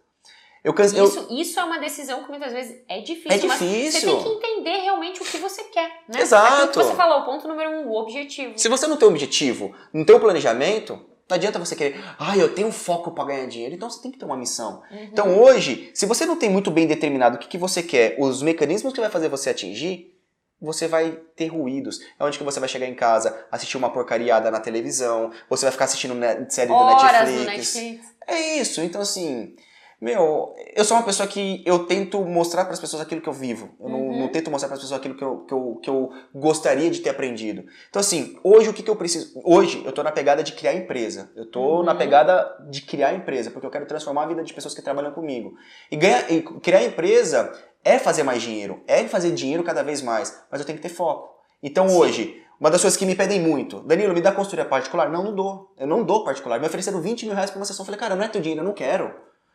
Eu cansei. eu- Isso, isso é uma decisão que muitas vezes é difícil. É Mas você difícil. tem que entender realmente o que você quer, né? Exato. Aquilo que você falou, o ponto número um, o objetivo. Se você não tem um objetivo, não tem um planejamento, não adianta você querer, ah, eu tenho foco para ganhar dinheiro, então você tem que ter uma missão. Uhum. Então hoje, se você não tem muito bem determinado o que, que você quer, os mecanismos que vai fazer você atingir, você vai ter ruídos. É onde que você vai chegar em casa, assistir uma porcariada na televisão, você vai ficar assistindo série do Netflix. no Netflix. É isso, então assim, meu, eu sou uma pessoa que eu tento mostrar para as pessoas aquilo que eu vivo. Eu não, Uhum. não tento mostrar para as pessoas aquilo que eu, que, eu, que eu gostaria de ter aprendido. Então assim, hoje o que, que eu preciso? Hoje eu tô na pegada de criar empresa. Eu tô Uhum. na pegada de criar empresa, porque eu quero transformar a vida de pessoas que trabalham comigo. E, ganhar, e criar empresa é fazer mais dinheiro, é fazer dinheiro cada vez mais, mas eu tenho que ter foco. Então Sim. hoje, uma das coisas que me pedem muito, Danilo, me dá consultoria particular? Não, não dou. Eu não dou particular. Me ofereceram 20 mil reais por uma sessão. Eu falei, cara, não é teu dinheiro, eu não quero.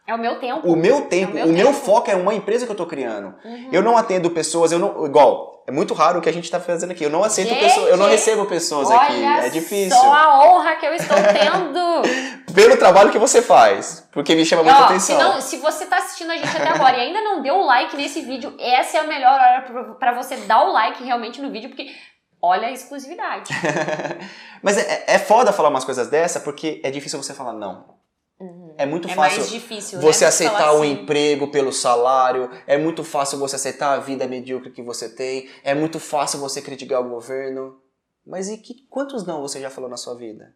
É o meu tempo. O meu tempo, É o o meu meu tempo. foco é uma empresa que eu tô criando. Uhum. Eu não atendo pessoas, eu não. Igual, é muito raro o que a gente tá fazendo aqui. Eu não aceito Gente, pessoas, eu não recebo pessoas aqui. É difícil. Só a honra que eu estou tendo. <laughs> Pelo trabalho que você faz. Porque me chama muita ó, se, atenção. não- se você tá assistindo a gente até agora e ainda não deu o like nesse vídeo, essa é a melhor hora pra você dar o like realmente no vídeo, porque olha a exclusividade. <laughs> Mas é, é foda falar umas coisas dessa porque é difícil você falar não. É muito É fácil. difícil, Você né? aceitar o assim. emprego pelo salário, é muito fácil você aceitar a vida medíocre que você tem, é muito fácil você criticar o governo. Mas e que, quantos não você já falou na sua vida?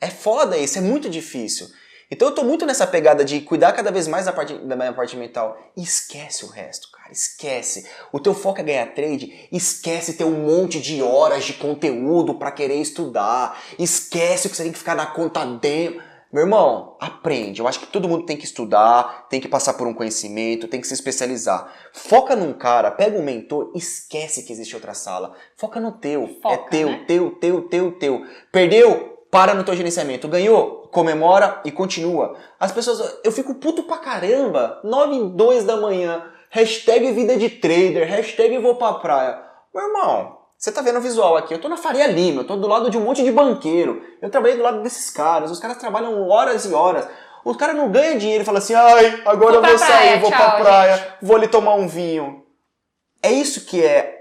É foda isso, é muito difícil. Então eu tô muito nessa pegada de cuidar cada vez mais da, parte, da minha parte mental. E esquece o resto, cara, esquece. O teu foco é ganhar trade, esquece ter um monte de horas de conteúdo pra querer estudar. Esquece que você tem que ficar na conta demo. Meu irmão, aprende. Eu acho que todo mundo tem que estudar, tem que passar por um conhecimento, tem que se especializar. Foca num cara, pega um mentor, esquece que existe outra sala. Foca no teu. Foca, é teu, né? teu, teu, teu, teu. Perdeu? Para no teu gerenciamento. Ganhou? Comemora e continua. As pessoas. Eu fico puto pra caramba. 9 e 2 da manhã. Hashtag vida de trader. Hashtag vou pra praia. Meu irmão, você tá vendo o visual aqui. Eu tô na Faria Lima. Eu tô do lado de um monte de banqueiro. Eu trabalhei do lado desses caras. Os caras trabalham horas e horas. Os caras não ganham dinheiro e falam assim: ai, agora Vou eu pra vou sair, praia, vou tchau, pra praia, vou ali tomar um vinho. É isso que é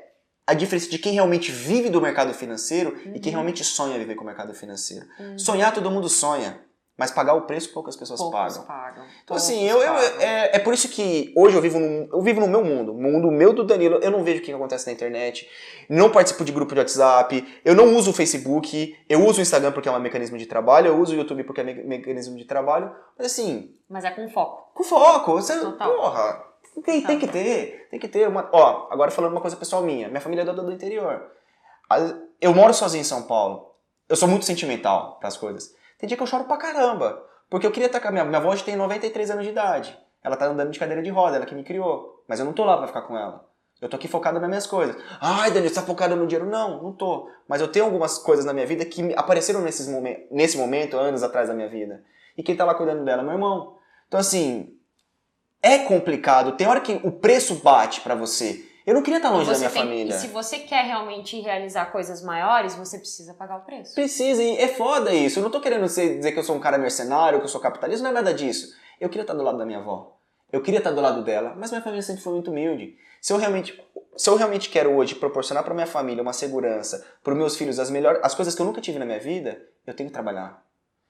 a diferença de quem realmente vive do mercado financeiro e quem realmente sonha viver com o mercado financeiro. Uhum. Sonhar todo mundo sonha, mas pagar o preço poucas pessoas Poucos pagam. pagam. Então assim, eu, eu- é, é por isso que hoje eu vivo, num, eu vivo no meu mundo, mundo meu do Danilo, eu não vejo o que acontece na internet, não participo de grupo de WhatsApp, eu não uso o Facebook, eu uso o Instagram porque é um mecanismo de trabalho, eu uso o YouTube porque é me- mecanismo de trabalho, mas assim, Mas é com foco. com foco, você, Total. porra, tem, tem que ter, tem que ter uma, ó, agora falando uma coisa pessoal minha, minha família é do, do interior, As- eu moro sozinho em São Paulo, eu sou muito sentimental pras coisas, tem dia que eu choro pra caramba, porque eu queria estar com a minha, minha avó hoje tem 93 anos de idade, ela tá andando de cadeira de roda, ela que me criou, mas eu não tô lá pra ficar com ela, Eu tô aqui focado nas minhas coisas. Ai, Daniel, você tá focado no dinheiro? Não, não tô. Mas eu tenho algumas coisas na minha vida que apareceram nesses momen nesse momento, anos atrás da minha vida. E quem tá lá cuidando dela? Meu irmão. Então, assim, é complicado. Tem hora que o preço bate para você. Eu não queria estar longe da minha tem, família. E se você quer realmente realizar coisas maiores, você precisa pagar o preço. Precisa, e é foda isso. Eu não tô querendo dizer que eu sou um cara mercenário, que eu sou capitalista, não é nada disso. Eu queria estar do lado da minha avó. Eu queria estar do lado dela, mas minha família sempre foi muito humilde. Se eu realmente, se eu realmente quero hoje proporcionar para minha família uma segurança, para os meus filhos as melhores, as coisas que eu nunca tive na minha vida, eu tenho que trabalhar.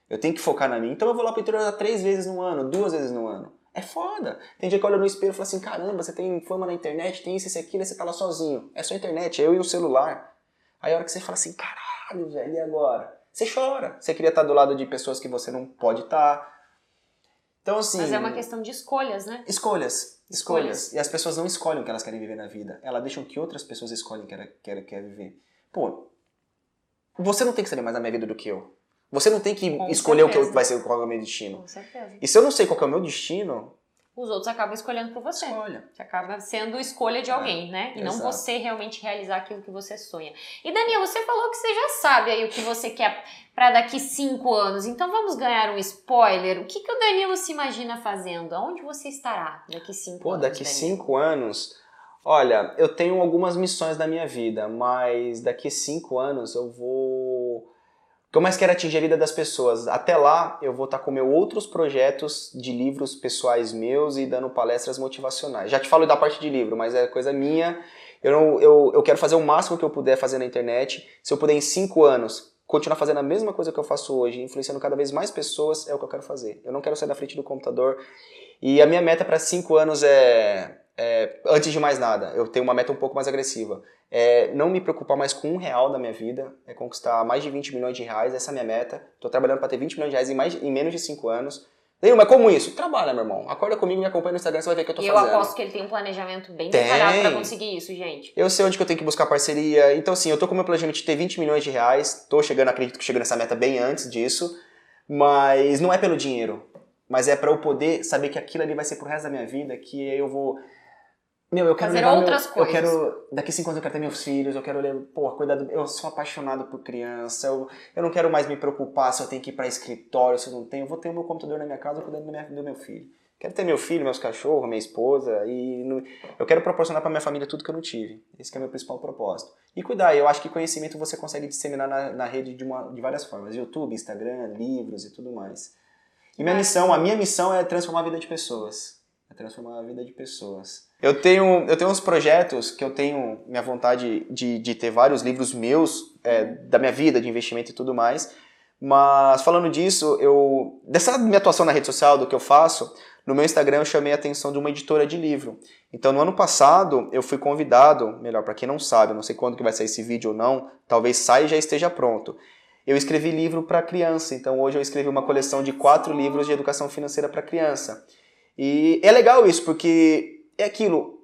Eu tenho que focar na minha. Então eu vou lá para o interior três vezes no ano, duas vezes no ano. É foda. Tem dia que olha no espelho e fala assim: caramba, você tem fama na internet, tem isso, isso, aquilo, e você tá lá sozinho. É só internet, é eu e o celular. Aí a hora que você fala assim: caralho, velho, e agora? Você chora. Você queria estar do lado de pessoas que você não pode estar. Então, assim. Mas é uma questão de escolhas, né? Escolhas. Escolhas. E as pessoas não escolhem o que elas querem viver na vida. Elas deixam que outras pessoas escolhem o que ela quer, quer viver. Pô, você não tem que saber mais da minha vida do que eu. Você não tem que Com escolher certeza. o que vai ser qual é o meu destino. Com certeza. E se eu não sei qual é o meu destino, os outros acabam escolhendo por você. Escolha. Você acaba sendo escolha de alguém, é, né? E exato. não você realmente realizar aquilo que você sonha. E Daniel, você falou que você já sabe aí o que você quer para daqui cinco anos. Então vamos ganhar um spoiler. O que, que o Danilo se imagina fazendo? Aonde você estará daqui cinco Pô, anos? Pô, daqui Danilo? cinco anos. Olha, eu tenho algumas missões na minha vida, mas daqui cinco anos eu vou que eu mais quero atingir a vida das pessoas. Até lá, eu vou estar com meus outros projetos de livros pessoais meus e dando palestras motivacionais. Já te falo da parte de livro, mas é coisa minha. Eu, não, eu, eu quero fazer o máximo que eu puder fazer na internet. Se eu puder, em cinco anos, continuar fazendo a mesma coisa que eu faço hoje, influenciando cada vez mais pessoas, é o que eu quero fazer. Eu não quero sair da frente do computador. E a minha meta para cinco anos é, é, antes de mais nada, eu tenho uma meta um pouco mais agressiva é não me preocupar mais com um real da minha vida, é conquistar mais de 20 milhões de reais, essa é a minha meta. Estou trabalhando para ter 20 milhões de reais em, mais, em menos de 5 anos. Danilo, mas como isso? Trabalha, meu irmão. Acorda comigo, me acompanha no Instagram, você vai ver o que eu tô e fazendo. E eu aposto que ele tem um planejamento bem preparado para conseguir isso, gente. Eu sei onde que eu tenho que buscar parceria. Então, assim, eu tô com o meu planejamento de ter 20 milhões de reais. Tô chegando, acredito que chego nessa meta bem antes disso. Mas não é pelo dinheiro. Mas é para eu poder saber que aquilo ali vai ser pro resto da minha vida, que eu vou meu, eu quero fazer outras meu, coisas. Eu quero, daqui cinco anos eu quero ter meus filhos, eu quero ler, pô, cuidar do, eu sou apaixonado por criança, eu, eu não quero mais me preocupar se eu tenho que ir para escritório, se eu não tenho, eu vou ter o meu computador na minha casa cuidando do, minha, do meu filho. Quero ter meu filho, meus cachorros, minha esposa e no, eu quero proporcionar para minha família tudo que eu não tive. Esse é o meu principal propósito. E cuidar, eu acho que conhecimento você consegue disseminar na, na rede de, uma, de várias formas, YouTube, Instagram, livros e tudo mais. E minha missão, a minha missão é transformar a vida de pessoas. É transformar a vida de pessoas. Eu tenho, eu tenho uns projetos que eu tenho minha vontade de, de ter vários livros meus, é, da minha vida, de investimento e tudo mais. Mas falando disso, eu dessa minha atuação na rede social, do que eu faço, no meu Instagram eu chamei a atenção de uma editora de livro. Então no ano passado eu fui convidado, melhor para quem não sabe, não sei quando que vai sair esse vídeo ou não, talvez saia e já esteja pronto. Eu escrevi livro para criança, então hoje eu escrevi uma coleção de quatro livros de educação financeira para criança. E é legal isso, porque é aquilo,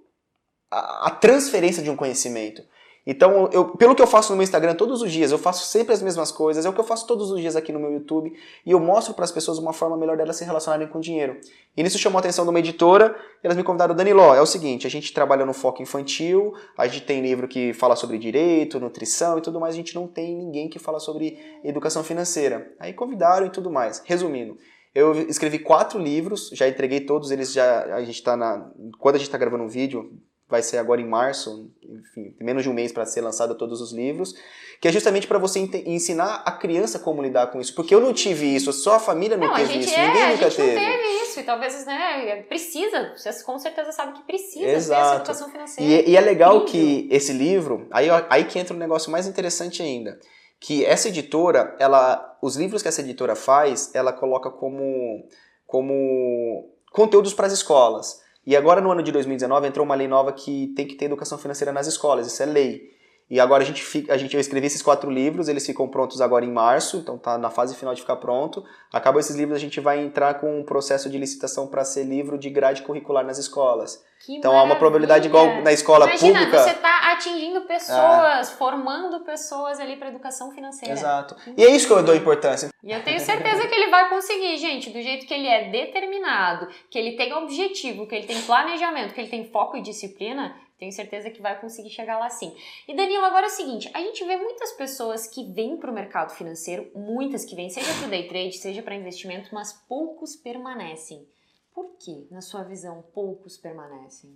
a, a transferência de um conhecimento. Então, eu, pelo que eu faço no meu Instagram todos os dias, eu faço sempre as mesmas coisas, é o que eu faço todos os dias aqui no meu YouTube, e eu mostro para as pessoas uma forma melhor delas se relacionarem com dinheiro. E nisso chamou a atenção de uma editora, elas me convidaram, Danilo, é o seguinte, a gente trabalha no foco infantil, a gente tem livro que fala sobre direito, nutrição e tudo mais, a gente não tem ninguém que fala sobre educação financeira. Aí convidaram e tudo mais. Resumindo, eu escrevi quatro livros, já entreguei todos eles, já a gente está na. Quando a gente está gravando um vídeo, vai ser agora em março, enfim, menos de um mês para ser lançado todos os livros, que é justamente para você ensinar a criança como lidar com isso, porque eu não tive isso, só a família não, não teve isso, é, ninguém nunca teve. Não teve isso, e talvez, né, precisa, você com certeza sabe que precisa Exato. ter essa educação financeira. E, e é legal Incrível. que esse livro, aí, aí que entra um negócio mais interessante ainda, que essa editora, ela, os livros que essa editora faz, ela coloca como, como conteúdos para as escolas. E agora no ano de 2019 entrou uma lei nova que tem que ter educação financeira nas escolas, isso é lei. E agora a gente, fica, a gente eu escrevi esses quatro livros, eles ficam prontos agora em março, então tá na fase final de ficar pronto. Acabou esses livros, a gente vai entrar com um processo de licitação para ser livro de grade curricular nas escolas. Que então há uma probabilidade igual na escola Imagina, pública. Você está atingindo pessoas, é. formando pessoas ali para educação financeira. Exato. E é isso que eu dou importância. E eu tenho certeza que ele vai conseguir, gente, do jeito que ele é determinado, que ele tem objetivo, que ele tem planejamento, que ele tem foco e disciplina tenho certeza que vai conseguir chegar lá sim. E Danilo, agora é o seguinte, a gente vê muitas pessoas que vêm para o mercado financeiro, muitas que vêm, seja para o day trade, seja para investimento, mas poucos permanecem. Por que, na sua visão, poucos permanecem?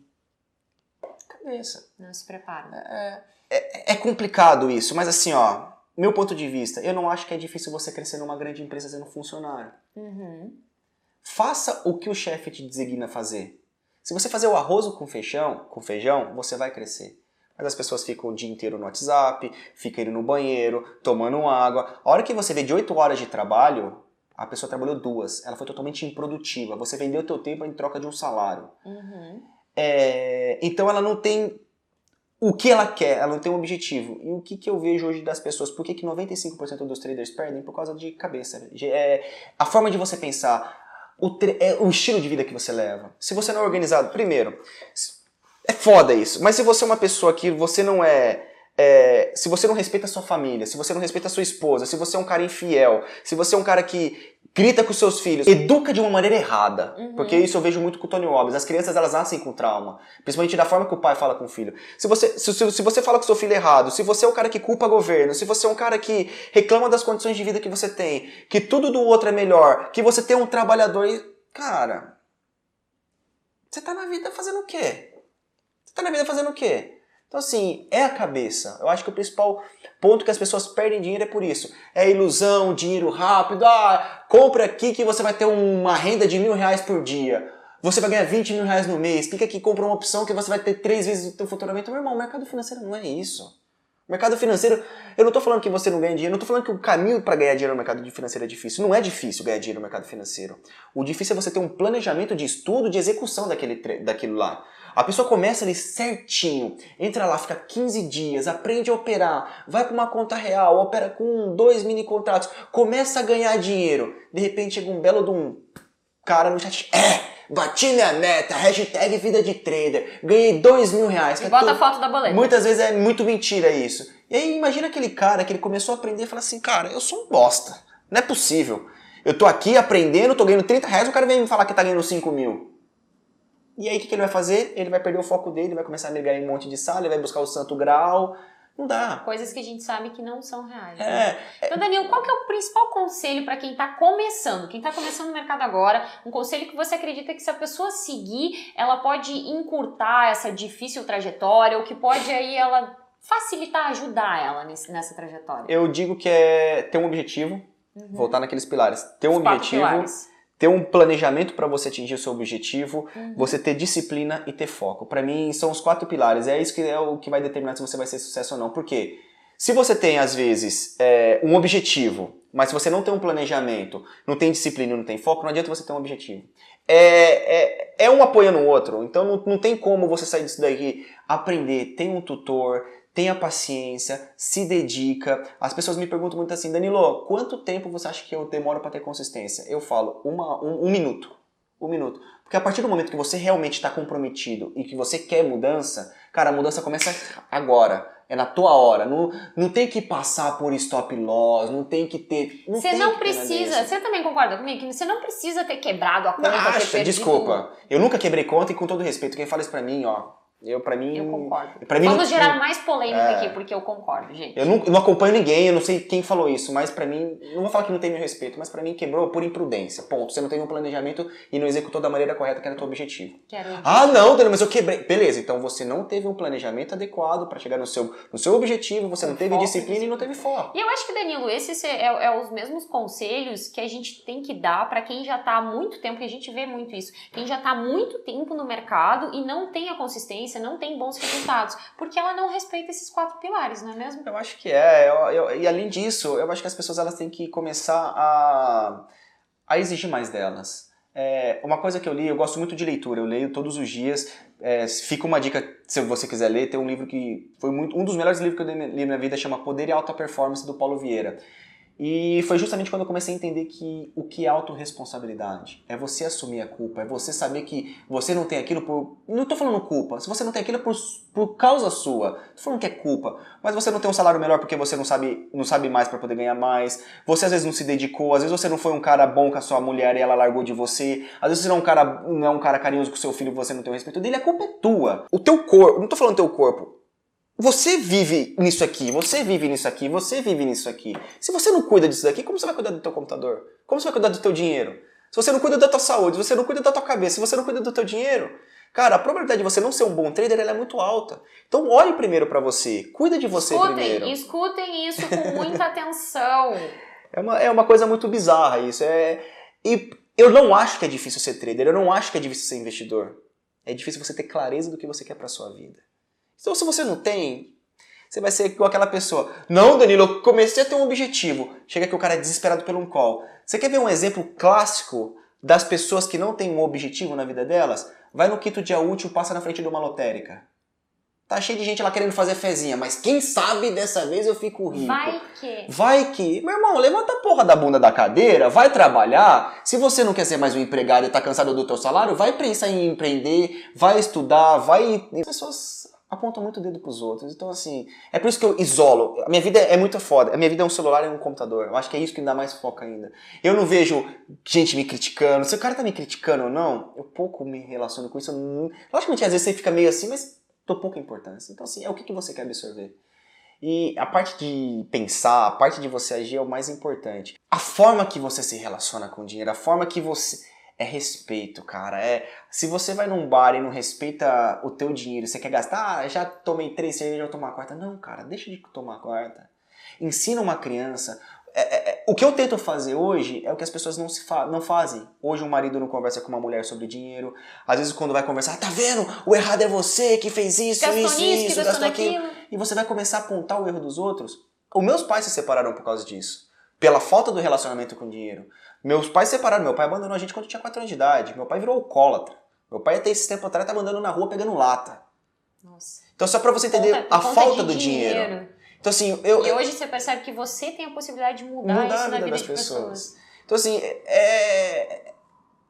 Cabeça. Não se preparam. É, é, é complicado isso, mas assim, ó, meu ponto de vista, eu não acho que é difícil você crescer numa grande empresa sendo funcionário. Uhum. Faça o que o chefe te designa fazer. Se você fazer o arroz com feijão, com feijão, você vai crescer. Mas as pessoas ficam o dia inteiro no WhatsApp, ficam indo no banheiro, tomando água. A hora que você vê de 8 horas de trabalho, a pessoa trabalhou duas. Ela foi totalmente improdutiva. Você vendeu o teu tempo em troca de um salário. Uhum. É, então ela não tem o que ela quer, ela não tem um objetivo. E o que, que eu vejo hoje das pessoas? Por que, que 95% dos traders perdem? Por causa de cabeça. É, a forma de você pensar, o, é, o estilo de vida que você leva. Se você não é organizado, primeiro, é foda isso, mas se você é uma pessoa que você não é é, se você não respeita a sua família, se você não respeita a sua esposa, se você é um cara infiel, se você é um cara que grita com seus filhos, educa de uma maneira errada. Uhum. Porque isso eu vejo muito com o Tony Robbins. As crianças elas nascem com trauma, principalmente da forma que o pai fala com o filho. Se você, se, se, se você fala com seu filho errado, se você é o cara que culpa o governo, se você é um cara que reclama das condições de vida que você tem, que tudo do outro é melhor, que você tem um trabalhador e. Cara. Você tá na vida fazendo o quê? Você tá na vida fazendo o quê? Então, assim, é a cabeça. Eu acho que o principal ponto que as pessoas perdem dinheiro é por isso. É ilusão, dinheiro rápido. Ah, compra aqui que você vai ter uma renda de mil reais por dia. Você vai ganhar 20 mil reais no mês. Clica aqui, compra uma opção que você vai ter três vezes o seu faturamento. Meu irmão, o mercado financeiro não é isso. O mercado financeiro, eu não estou falando que você não ganha dinheiro, não estou falando que o caminho para ganhar dinheiro no mercado financeiro é difícil. Não é difícil ganhar dinheiro no mercado financeiro. O difícil é você ter um planejamento de estudo, de execução daquele, daquilo lá. A pessoa começa ali certinho, entra lá, fica 15 dias, aprende a operar, vai para uma conta real, opera com dois mini contratos, começa a ganhar dinheiro. De repente chega um belo de um cara no chat, é, bati minha meta, hashtag vida de trader, ganhei dois mil reais. E bota a foto da boleta. Muitas vezes é muito mentira isso. E aí imagina aquele cara que ele começou a aprender e fala assim, cara, eu sou um bosta, não é possível. Eu tô aqui aprendendo, tô ganhando 30 reais, o cara vem me falar que tá ganhando 5 mil. E aí o que, que ele vai fazer? Ele vai perder o foco dele, vai começar a ligar em um monte de sala, ele vai buscar o santo grau, não dá. Coisas que a gente sabe que não são reais. É. Né? Então, Danilo, qual que é o principal conselho para quem está começando? Quem está começando no mercado agora, um conselho que você acredita que se a pessoa seguir, ela pode encurtar essa difícil trajetória, ou que pode aí ela facilitar, ajudar ela nessa trajetória? Eu digo que é ter um objetivo, uhum. voltar naqueles pilares, ter um Os objetivo. Pilares ter um planejamento para você atingir o seu objetivo, uhum. você ter disciplina e ter foco. Para mim, são os quatro pilares. É isso que é o que vai determinar se você vai ser sucesso ou não. Porque se você tem, às vezes, é, um objetivo, mas se você não tem um planejamento, não tem disciplina, não tem foco, não adianta você ter um objetivo. É, é, é um apoiando o outro. Então não, não tem como você sair disso daqui, aprender, tem um tutor, tenha paciência, se dedica. As pessoas me perguntam muito assim, Danilo, quanto tempo você acha que eu demoro para ter consistência? Eu falo, uma, um, um minuto. Um minuto. Porque a partir do momento que você realmente está comprometido e que você quer mudança, cara, a mudança começa agora. É na tua hora. Não, não tem que passar por stop loss, não tem que ter. Não você não precisa. Você também concorda comigo que você não precisa ter quebrado a conta. Acha, desculpa. Eu nunca quebrei conta e com todo respeito, quem fala isso pra mim, ó, eu, pra mim. Eu concordo. Pra mim, Vamos não, gerar mais polêmica é, aqui, porque eu concordo, gente. Eu não, eu não, acompanho ninguém, eu não sei quem falou isso, mas pra mim, não vou falar que não tem meu respeito, mas pra mim quebrou por imprudência. Ponto. Você não teve um planejamento e não executou da maneira correta que era o teu objetivo. Quero ah, não, Dani, mas eu quebrei. Beleza, então você não teve um planejamento adequado para chegar no seu, no seu objetivo, você não teve disciplina e não teve foco. E eu acho que, Danilo, esses é, é, é os mesmos conselhos que a gente tem que dar para quem já tá há muito tempo, que a gente vê muito isso. Quem já tá há muito tempo no mercado e não tem a consistência, não tem bons resultados, porque ela não respeita esses quatro pilares, não é mesmo? Eu acho que é. Eu, eu, e além disso, eu acho que as pessoas elas têm que começar a, a exigir mais delas. É, uma coisa que eu li, eu gosto muito de leitura, eu leio todos os dias. É, fica uma dica, se você quiser ler, tem um livro que foi muito, um dos melhores livros que eu li na minha vida, chama Poder e Alta Performance, do Paulo Vieira. E foi justamente quando eu comecei a entender que o que é autorresponsabilidade é você assumir a culpa, é você saber que você não tem aquilo por. Não tô falando culpa, se você não tem aquilo por, por causa sua. Tô falando que é culpa, mas você não tem um salário melhor porque você não sabe, não sabe mais para poder ganhar mais. Você às vezes não se dedicou, às vezes você não foi um cara bom com a sua mulher e ela largou de você. Às vezes você não é um cara, não é um cara carinhoso com seu filho e você não tem o respeito dele, a culpa é tua. O teu corpo, não tô falando teu corpo, você vive nisso aqui, você vive nisso aqui, você vive nisso aqui. Se você não cuida disso daqui, como você vai cuidar do teu computador? Como você vai cuidar do teu dinheiro? Se você não cuida da tua saúde, se você não cuida da tua cabeça, se você não cuida do teu dinheiro, cara, a probabilidade de você não ser um bom trader é muito alta. Então olhe primeiro para você, cuida de você escutem, primeiro. Escutem isso com <laughs> muita atenção. É uma, é uma coisa muito bizarra isso. É, e eu não acho que é difícil ser trader, eu não acho que é difícil ser investidor. É difícil você ter clareza do que você quer para sua vida. Então, se você não tem, você vai ser igual aquela pessoa. Não, Danilo, eu comecei a ter um objetivo. Chega que o cara é desesperado pelo um call. Você quer ver um exemplo clássico das pessoas que não têm um objetivo na vida delas? Vai no quinto dia útil, passa na frente de uma lotérica. Tá cheio de gente lá querendo fazer fezinha, mas quem sabe dessa vez eu fico rico. Vai que. Vai que. Meu irmão, levanta a porra da bunda da cadeira, vai trabalhar. Se você não quer ser mais um empregado e tá cansado do teu salário, vai pensar em empreender, vai estudar, vai. As pessoas apontam muito o dedo pros outros. Então, assim, é por isso que eu isolo. A minha vida é muito foda. A minha vida é um celular e um computador. Eu acho que é isso que me dá mais foco ainda. Eu não vejo gente me criticando. Se o cara tá me criticando ou não, eu pouco me relaciono com isso. Logicamente, às vezes você fica meio assim, mas dou pouca importância. Então, assim, é o que, que você quer absorver. E a parte de pensar, a parte de você agir é o mais importante. A forma que você se relaciona com o dinheiro, a forma que você é respeito, cara. É se você vai num bar e não respeita o teu dinheiro, você quer gastar, ah, já tomei três cervejas, já tomar a quarta. Não, cara, deixa de tomar a quarta. Ensina uma criança. É, é, é, o que eu tento fazer hoje é o que as pessoas não, se fa não fazem. Hoje um marido não conversa com uma mulher sobre dinheiro. Às vezes quando vai conversar, tá vendo? O errado é você que fez isso, gastou isso, nisso, isso, gastou aquilo. E você vai começar a apontar o erro dos outros. Os meus pais se separaram por causa disso. Pela falta do relacionamento com dinheiro. Meus pais separaram, meu pai abandonou a gente quando tinha 4 anos de idade. Meu pai virou alcoólatra. Meu pai até esse tempo atrás estava andando na rua pegando lata. Nossa. Então só para você entender conta, a conta falta do dinheiro. dinheiro. Então assim, eu E hoje você percebe que você tem a possibilidade de mudar, mudar isso a vida na vida das pessoas. pessoas. Então assim, é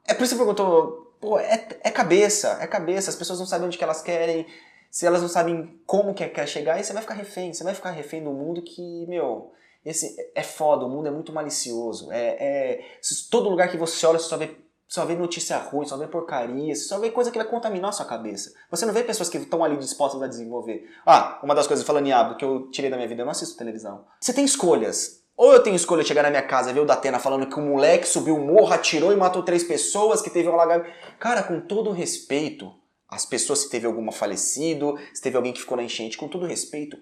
é por isso que você perguntou, pô, é, é cabeça, é cabeça, as pessoas não sabem onde que elas querem, se elas não sabem como que quer chegar, e você vai ficar refém, você vai ficar refém do mundo que, meu, esse é foda, o mundo é muito malicioso. É, é todo lugar que você olha, você só vê, só vê notícia ruim, só vê porcaria, só vê coisa que vai contaminar a sua cabeça. Você não vê pessoas que estão ali dispostas a desenvolver. Ah, uma das coisas, falando em hábito, que eu tirei da minha vida, eu não assisto televisão. Você tem escolhas. Ou eu tenho escolha de chegar na minha casa e ver o Datena falando que um moleque subiu o morro, atirou e matou três pessoas, que teve um alagamento. Cara, com todo respeito, as pessoas, se teve alguma falecido, se teve alguém que ficou na enchente, com todo respeito,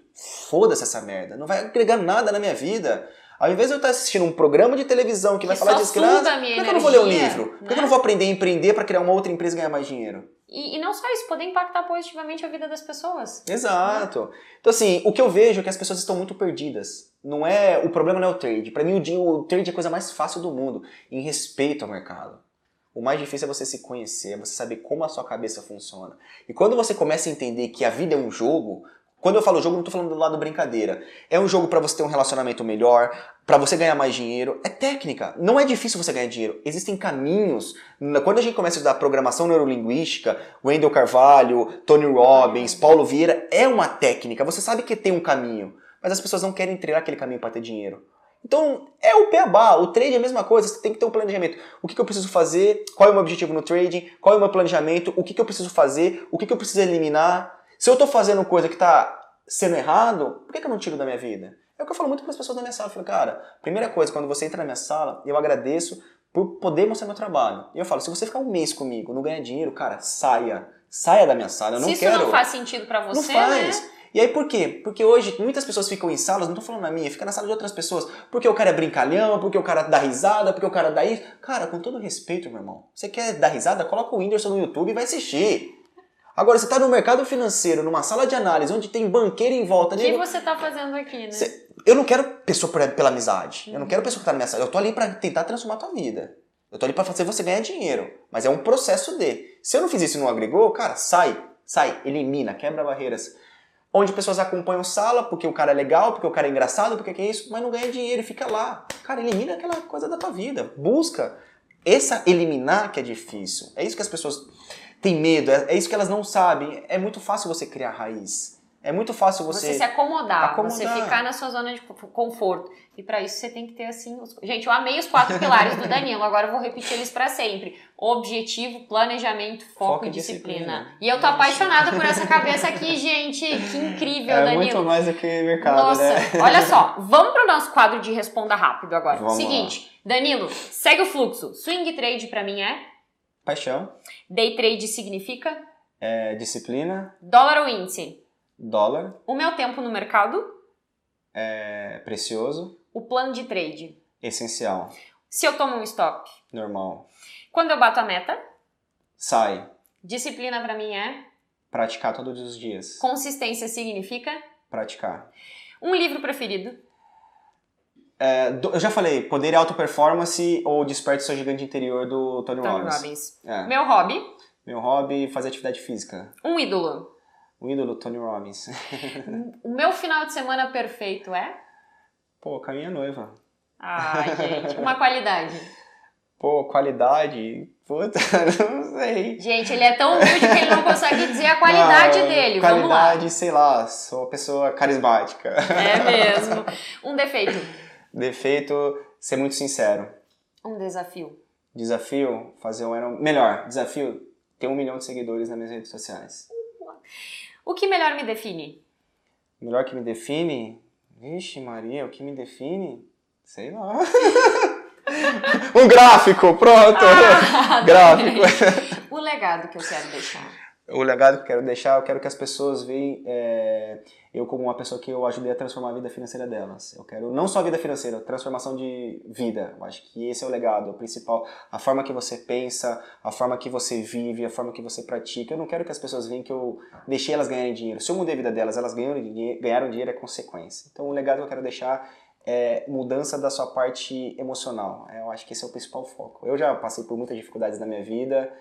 foda-se essa merda. Não vai agregar nada na minha vida. Ao invés de eu estar assistindo um programa de televisão que, que vai falar de escravidão, por que, eu não vou ler um livro? Por que eu não né? vou aprender a empreender para criar uma outra empresa e ganhar mais dinheiro? E, e, não só isso, poder impactar positivamente a vida das pessoas. Exato. Então, assim, o que eu vejo é que as pessoas estão muito perdidas. Não é O problema não é o trade. Para mim, o, o trade é a coisa mais fácil do mundo, em respeito ao mercado. O mais difícil é você se conhecer, é você saber como a sua cabeça funciona. E quando você começa a entender que a vida é um jogo, quando eu falo jogo, não estou falando do lado brincadeira. É um jogo para você ter um relacionamento melhor, para você ganhar mais dinheiro. É técnica. Não é difícil você ganhar dinheiro. Existem caminhos. Quando a gente começa a estudar programação neurolinguística, Wendell Carvalho, Tony Robbins, Paulo Vieira, é uma técnica. Você sabe que tem um caminho. Mas as pessoas não querem trilhar aquele caminho para ter dinheiro. Então, é o beabá. O trade é a mesma coisa, você tem que ter um planejamento. O que, que eu preciso fazer? Qual é o meu objetivo no trading? Qual é o meu planejamento? O que, que eu preciso fazer? O que, que eu preciso eliminar? Se eu estou fazendo coisa que está sendo errado, por que, que eu não tiro da minha vida? É o que eu falo muito para as pessoas da minha sala. Eu falo, cara, primeira coisa, quando você entra na minha sala, eu agradeço por poder mostrar meu trabalho. E eu falo, se você ficar um mês comigo, não ganhar dinheiro, cara, saia. Saia da minha sala, eu não se quero. Se isso não faz sentido para você, não faz. né? E aí por quê? Porque hoje muitas pessoas ficam em salas, não tô falando na minha, fica na sala de outras pessoas, porque o cara é brincalhão, porque o cara dá risada, porque o cara dá isso. Cara, com todo respeito, meu irmão, você quer dar risada? Coloca o Whindersson no YouTube e vai assistir. Agora, você está no mercado financeiro, numa sala de análise, onde tem banqueiro em volta. O que você está fazendo aqui, né? Cê, eu não quero pessoa por, pela amizade. Eu não quero pessoa que está na minha sala. Eu tô ali para tentar transformar a tua vida. Eu tô ali para fazer você ganhar dinheiro. Mas é um processo de. Se eu não fiz isso e não agregou, cara, sai. Sai, elimina, quebra barreiras. Onde pessoas acompanham sala porque o cara é legal, porque o cara é engraçado, porque é isso, mas não ganha dinheiro e fica lá. Cara, elimina aquela coisa da tua vida. Busca. Essa eliminar que é difícil. É isso que as pessoas têm medo, é, é isso que elas não sabem. É muito fácil você criar raiz. É muito fácil você. Você se acomodar, acomodar. você ficar na sua zona de conforto. E para isso você tem que ter assim. Os... Gente, eu amei os quatro pilares do Danilo, agora eu vou repetir eles para sempre: objetivo, planejamento, foco, foco e disciplina. disciplina. E eu tô apaixonada por essa cabeça aqui, <laughs> gente. Que incrível, é Danilo. Muito mais do que mercado. Nossa, né? olha só, vamos pro nosso quadro de responda rápido agora. Vamos Seguinte, lá. Danilo, segue o fluxo. Swing trade para mim é? Paixão. Day trade significa? É, disciplina. Dólar ou índice? Dólar. O meu tempo no mercado? É precioso. O plano de trade? Essencial. Se eu tomo um stop? Normal. Quando eu bato a meta? Sai. Disciplina para mim é? Praticar todos os dias. Consistência significa? Praticar. Um livro preferido? É, eu já falei, Poder e Auto Performance ou Desperte Seu Gigante Interior do Tony, Tony Robbins. Robbins. É. Meu hobby? Meu hobby, fazer atividade física. Um ídolo? O ídolo Tony Robbins. <laughs> o meu final de semana perfeito é? Pô, com a minha noiva. Ai, gente, uma qualidade. Pô, qualidade. Puta, <laughs> não sei. Gente, ele é tão humilde que ele não consegue dizer a qualidade não, dele. Qualidade, sei lá, sou uma pessoa carismática. É mesmo. Um defeito. Defeito, ser muito sincero. Um desafio. Desafio, fazer um. Melhor, desafio, ter um milhão de seguidores nas minhas redes sociais. O que melhor me define? Melhor que me define? Vixe, Maria, o que me define? Sei lá. <laughs> um gráfico, pronto! Ah, <laughs> gráfico. o legado que eu quero deixar o legado que eu quero deixar, eu quero que as pessoas vejam é, eu como uma pessoa que eu ajudei a transformar a vida financeira delas. Eu quero não só a vida financeira, transformação de vida. Eu acho que esse é o legado, o principal. A forma que você pensa, a forma que você vive, a forma que você pratica. Eu não quero que as pessoas vejam que eu deixei elas ganharem dinheiro. Se eu mudei a vida delas, elas ganharam dinheiro, ganharam dinheiro é consequência. Então o legado que eu quero deixar é mudança da sua parte emocional. Eu acho que esse é o principal foco. Eu já passei por muitas dificuldades na minha vida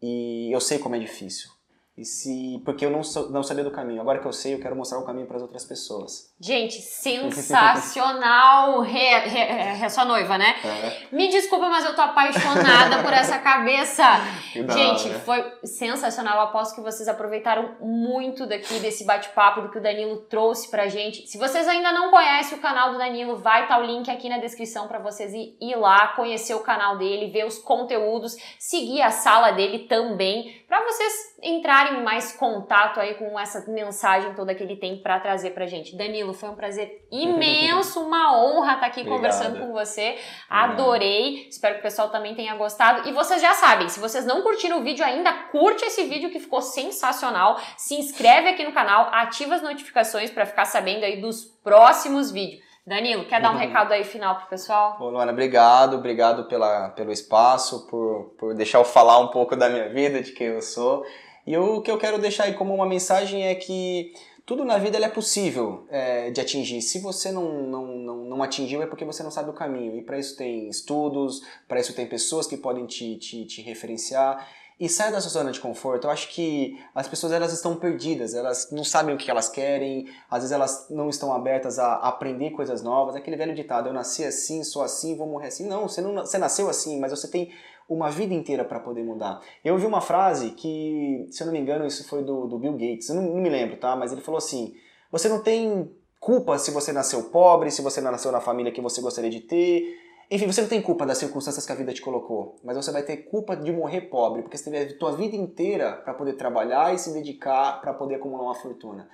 e eu sei como é difícil e se, porque eu não, não sabia do caminho. Agora que eu sei, eu quero mostrar o caminho para as outras pessoas. Gente, <laughs> sensacional! re, re, re, sua noiva, né? É. Me desculpa, mas eu tô apaixonada por essa <laughs> cabeça. Gente, né? foi sensacional. Eu aposto que vocês aproveitaram muito daqui desse bate-papo do que o Danilo trouxe pra gente. Se vocês ainda não conhecem o canal do Danilo, vai estar tá o link aqui na descrição para vocês ir, ir lá, conhecer o canal dele, ver os conteúdos, seguir a sala dele também, para vocês entrarem em mais contato aí com essa mensagem toda que ele tem para trazer pra gente. Danilo, foi um prazer <laughs> imenso, uma honra estar aqui Obrigado. conversando com você. Adorei. Espero que o pessoal também tenha gostado. E vocês já sabem, se vocês não curtiram o vídeo ainda, curte esse vídeo que ficou sensacional. Se inscreve aqui no canal, ativa as notificações para ficar sabendo aí dos próximos vídeos. Danilo, quer dar um uhum. recado aí final pro pessoal? Luana, obrigado, obrigado pela, pelo espaço, por, por deixar eu falar um pouco da minha vida, de quem eu sou. E o que eu quero deixar aí como uma mensagem é que tudo na vida é possível é, de atingir. Se você não, não, não, não, atingiu, é porque você não sabe o caminho. E para isso tem estudos, para isso tem pessoas que podem te, te, te referenciar. E saia da sua zona de conforto. Eu acho que as pessoas elas estão perdidas, elas não sabem o que elas querem, às vezes elas não estão abertas a aprender coisas novas. Aquele velho ditado: eu nasci assim, sou assim, vou morrer assim. Não, você, não, você nasceu assim, mas você tem uma vida inteira para poder mudar. Eu ouvi uma frase que, se eu não me engano, isso foi do, do Bill Gates, eu não, não me lembro, tá? Mas ele falou assim: você não tem culpa se você nasceu pobre, se você nasceu na família que você gostaria de ter. Enfim, você não tem culpa das circunstâncias que a vida te colocou, mas você vai ter culpa de morrer pobre, porque você teve a tua vida inteira para poder trabalhar e se dedicar para poder acumular uma fortuna.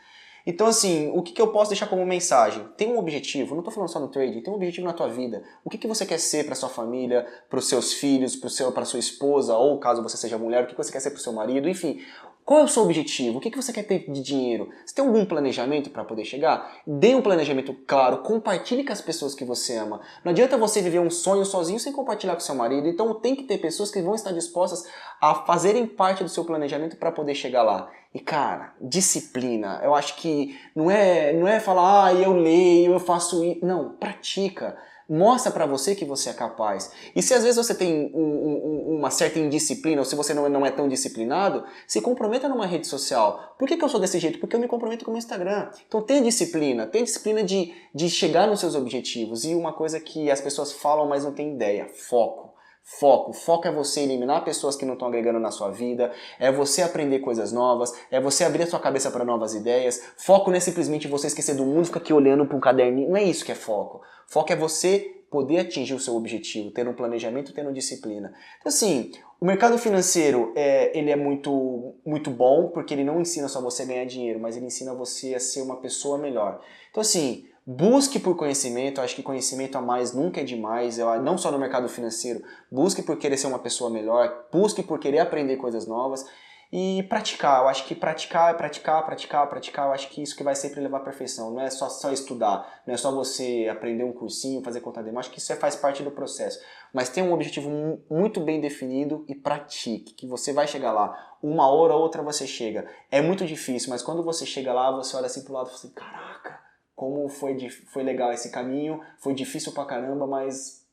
Então, assim, o que, que eu posso deixar como mensagem? Tem um objetivo, não estou falando só no trading, tem um objetivo na tua vida. O que, que você quer ser para sua família, para os seus filhos, para sua esposa, ou caso você seja mulher, o que você quer ser para o seu marido, enfim. Qual é o seu objetivo? O que, que você quer ter de dinheiro? Você tem algum planejamento para poder chegar? Dê um planejamento claro, compartilhe com as pessoas que você ama. Não adianta você viver um sonho sozinho sem compartilhar com seu marido. Então tem que ter pessoas que vão estar dispostas a fazerem parte do seu planejamento para poder chegar lá. E cara, disciplina. Eu acho que não é, não é falar, ah, eu leio, eu faço isso. Não, pratica Mostra para você que você é capaz. E se às vezes você tem um, um, uma certa indisciplina, ou se você não, não é tão disciplinado, se comprometa numa rede social. Por que, que eu sou desse jeito? Porque eu me comprometo com o meu Instagram. Então tenha disciplina, tenha disciplina de, de chegar nos seus objetivos. E uma coisa que as pessoas falam, mas não tem ideia: foco. Foco. Foco é você eliminar pessoas que não estão agregando na sua vida, é você aprender coisas novas, é você abrir a sua cabeça para novas ideias. Foco não é simplesmente você esquecer do mundo e ficar aqui olhando para um caderninho. Não é isso que é foco. Foco é você poder atingir o seu objetivo, tendo um planejamento, tendo disciplina. Então, assim, o mercado financeiro é, ele é muito, muito bom porque ele não ensina só você a ganhar dinheiro, mas ele ensina você a ser uma pessoa melhor. Então, assim, Busque por conhecimento, acho que conhecimento a mais nunca é demais, não só no mercado financeiro. Busque por querer ser uma pessoa melhor, busque por querer aprender coisas novas e praticar. Eu acho que praticar é praticar, praticar, praticar. Eu acho que isso que vai sempre levar à perfeição. Não é só, só estudar, não é só você aprender um cursinho, fazer conta Acho que isso é, faz parte do processo. Mas tenha um objetivo muito bem definido e pratique, que você vai chegar lá. Uma hora ou outra você chega. É muito difícil, mas quando você chega lá, você olha assim pro lado e fala assim, caraca como foi, foi legal esse caminho, foi difícil pra caramba, mas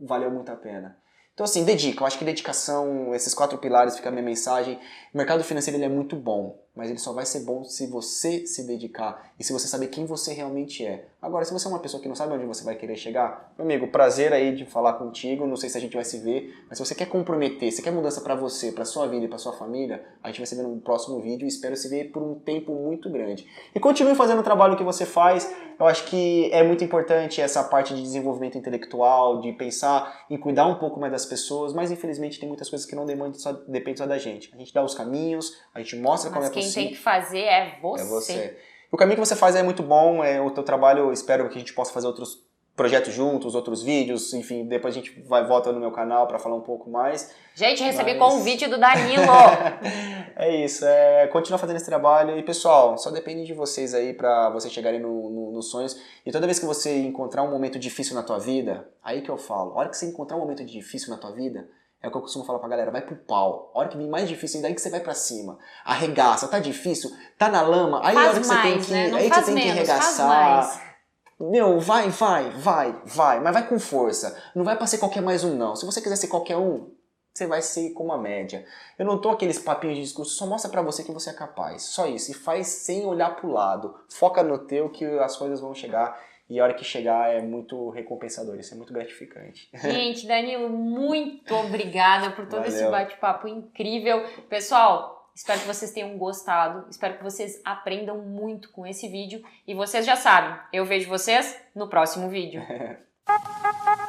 valeu muito a pena. Então, assim, dedica. Eu acho que dedicação, esses quatro pilares, fica a minha mensagem. O mercado financeiro ele é muito bom, mas ele só vai ser bom se você se dedicar e se você saber quem você realmente é. Agora, se você é uma pessoa que não sabe onde você vai querer chegar, meu amigo, prazer aí de falar contigo. Não sei se a gente vai se ver, mas se você quer comprometer, se quer mudança para você, para sua vida e para sua família, a gente vai se ver no próximo vídeo e espero se ver por um tempo muito grande. E continue fazendo o trabalho que você faz. Eu acho que é muito importante essa parte de desenvolvimento intelectual, de pensar em cuidar um pouco mais das pessoas, mas infelizmente tem muitas coisas que não dependem só, só da gente. A gente dá os caminhos, a gente mostra mas como é possível. Quem tem que fazer é você. É você. O caminho que você faz é muito bom, é o teu trabalho, espero que a gente possa fazer outros projetos juntos, outros vídeos, enfim, depois a gente vai volta no meu canal para falar um pouco mais. Gente, recebi Mas... convite do Danilo. <laughs> é isso, é continuar fazendo esse trabalho e pessoal, só depende de vocês aí para vocês chegarem no, no, nos sonhos. E toda vez que você encontrar um momento difícil na tua vida, aí que eu falo, a hora que você encontrar um momento difícil na tua vida, é o que eu costumo falar pra galera, vai pro pau. A hora que vem mais difícil, ainda aí que você vai para cima. Arregaça, tá difícil, tá na lama, aí faz a hora que mais, você tem que, né? aí você tem menos, que arregaçar. Meu, vai, vai, vai, vai, mas vai com força. Não vai pra ser qualquer mais um, não. Se você quiser ser qualquer um, você vai ser como a média. Eu não tô aqueles papinhos de discurso, só mostra para você que você é capaz. Só isso. E faz sem olhar pro lado. Foca no teu que as coisas vão chegar. E a hora que chegar é muito recompensador, isso é muito gratificante. <laughs> Gente, Danilo, muito obrigada por todo Valeu. esse bate-papo incrível. Pessoal, Espero que vocês tenham gostado. Espero que vocês aprendam muito com esse vídeo. E vocês já sabem, eu vejo vocês no próximo vídeo. <laughs>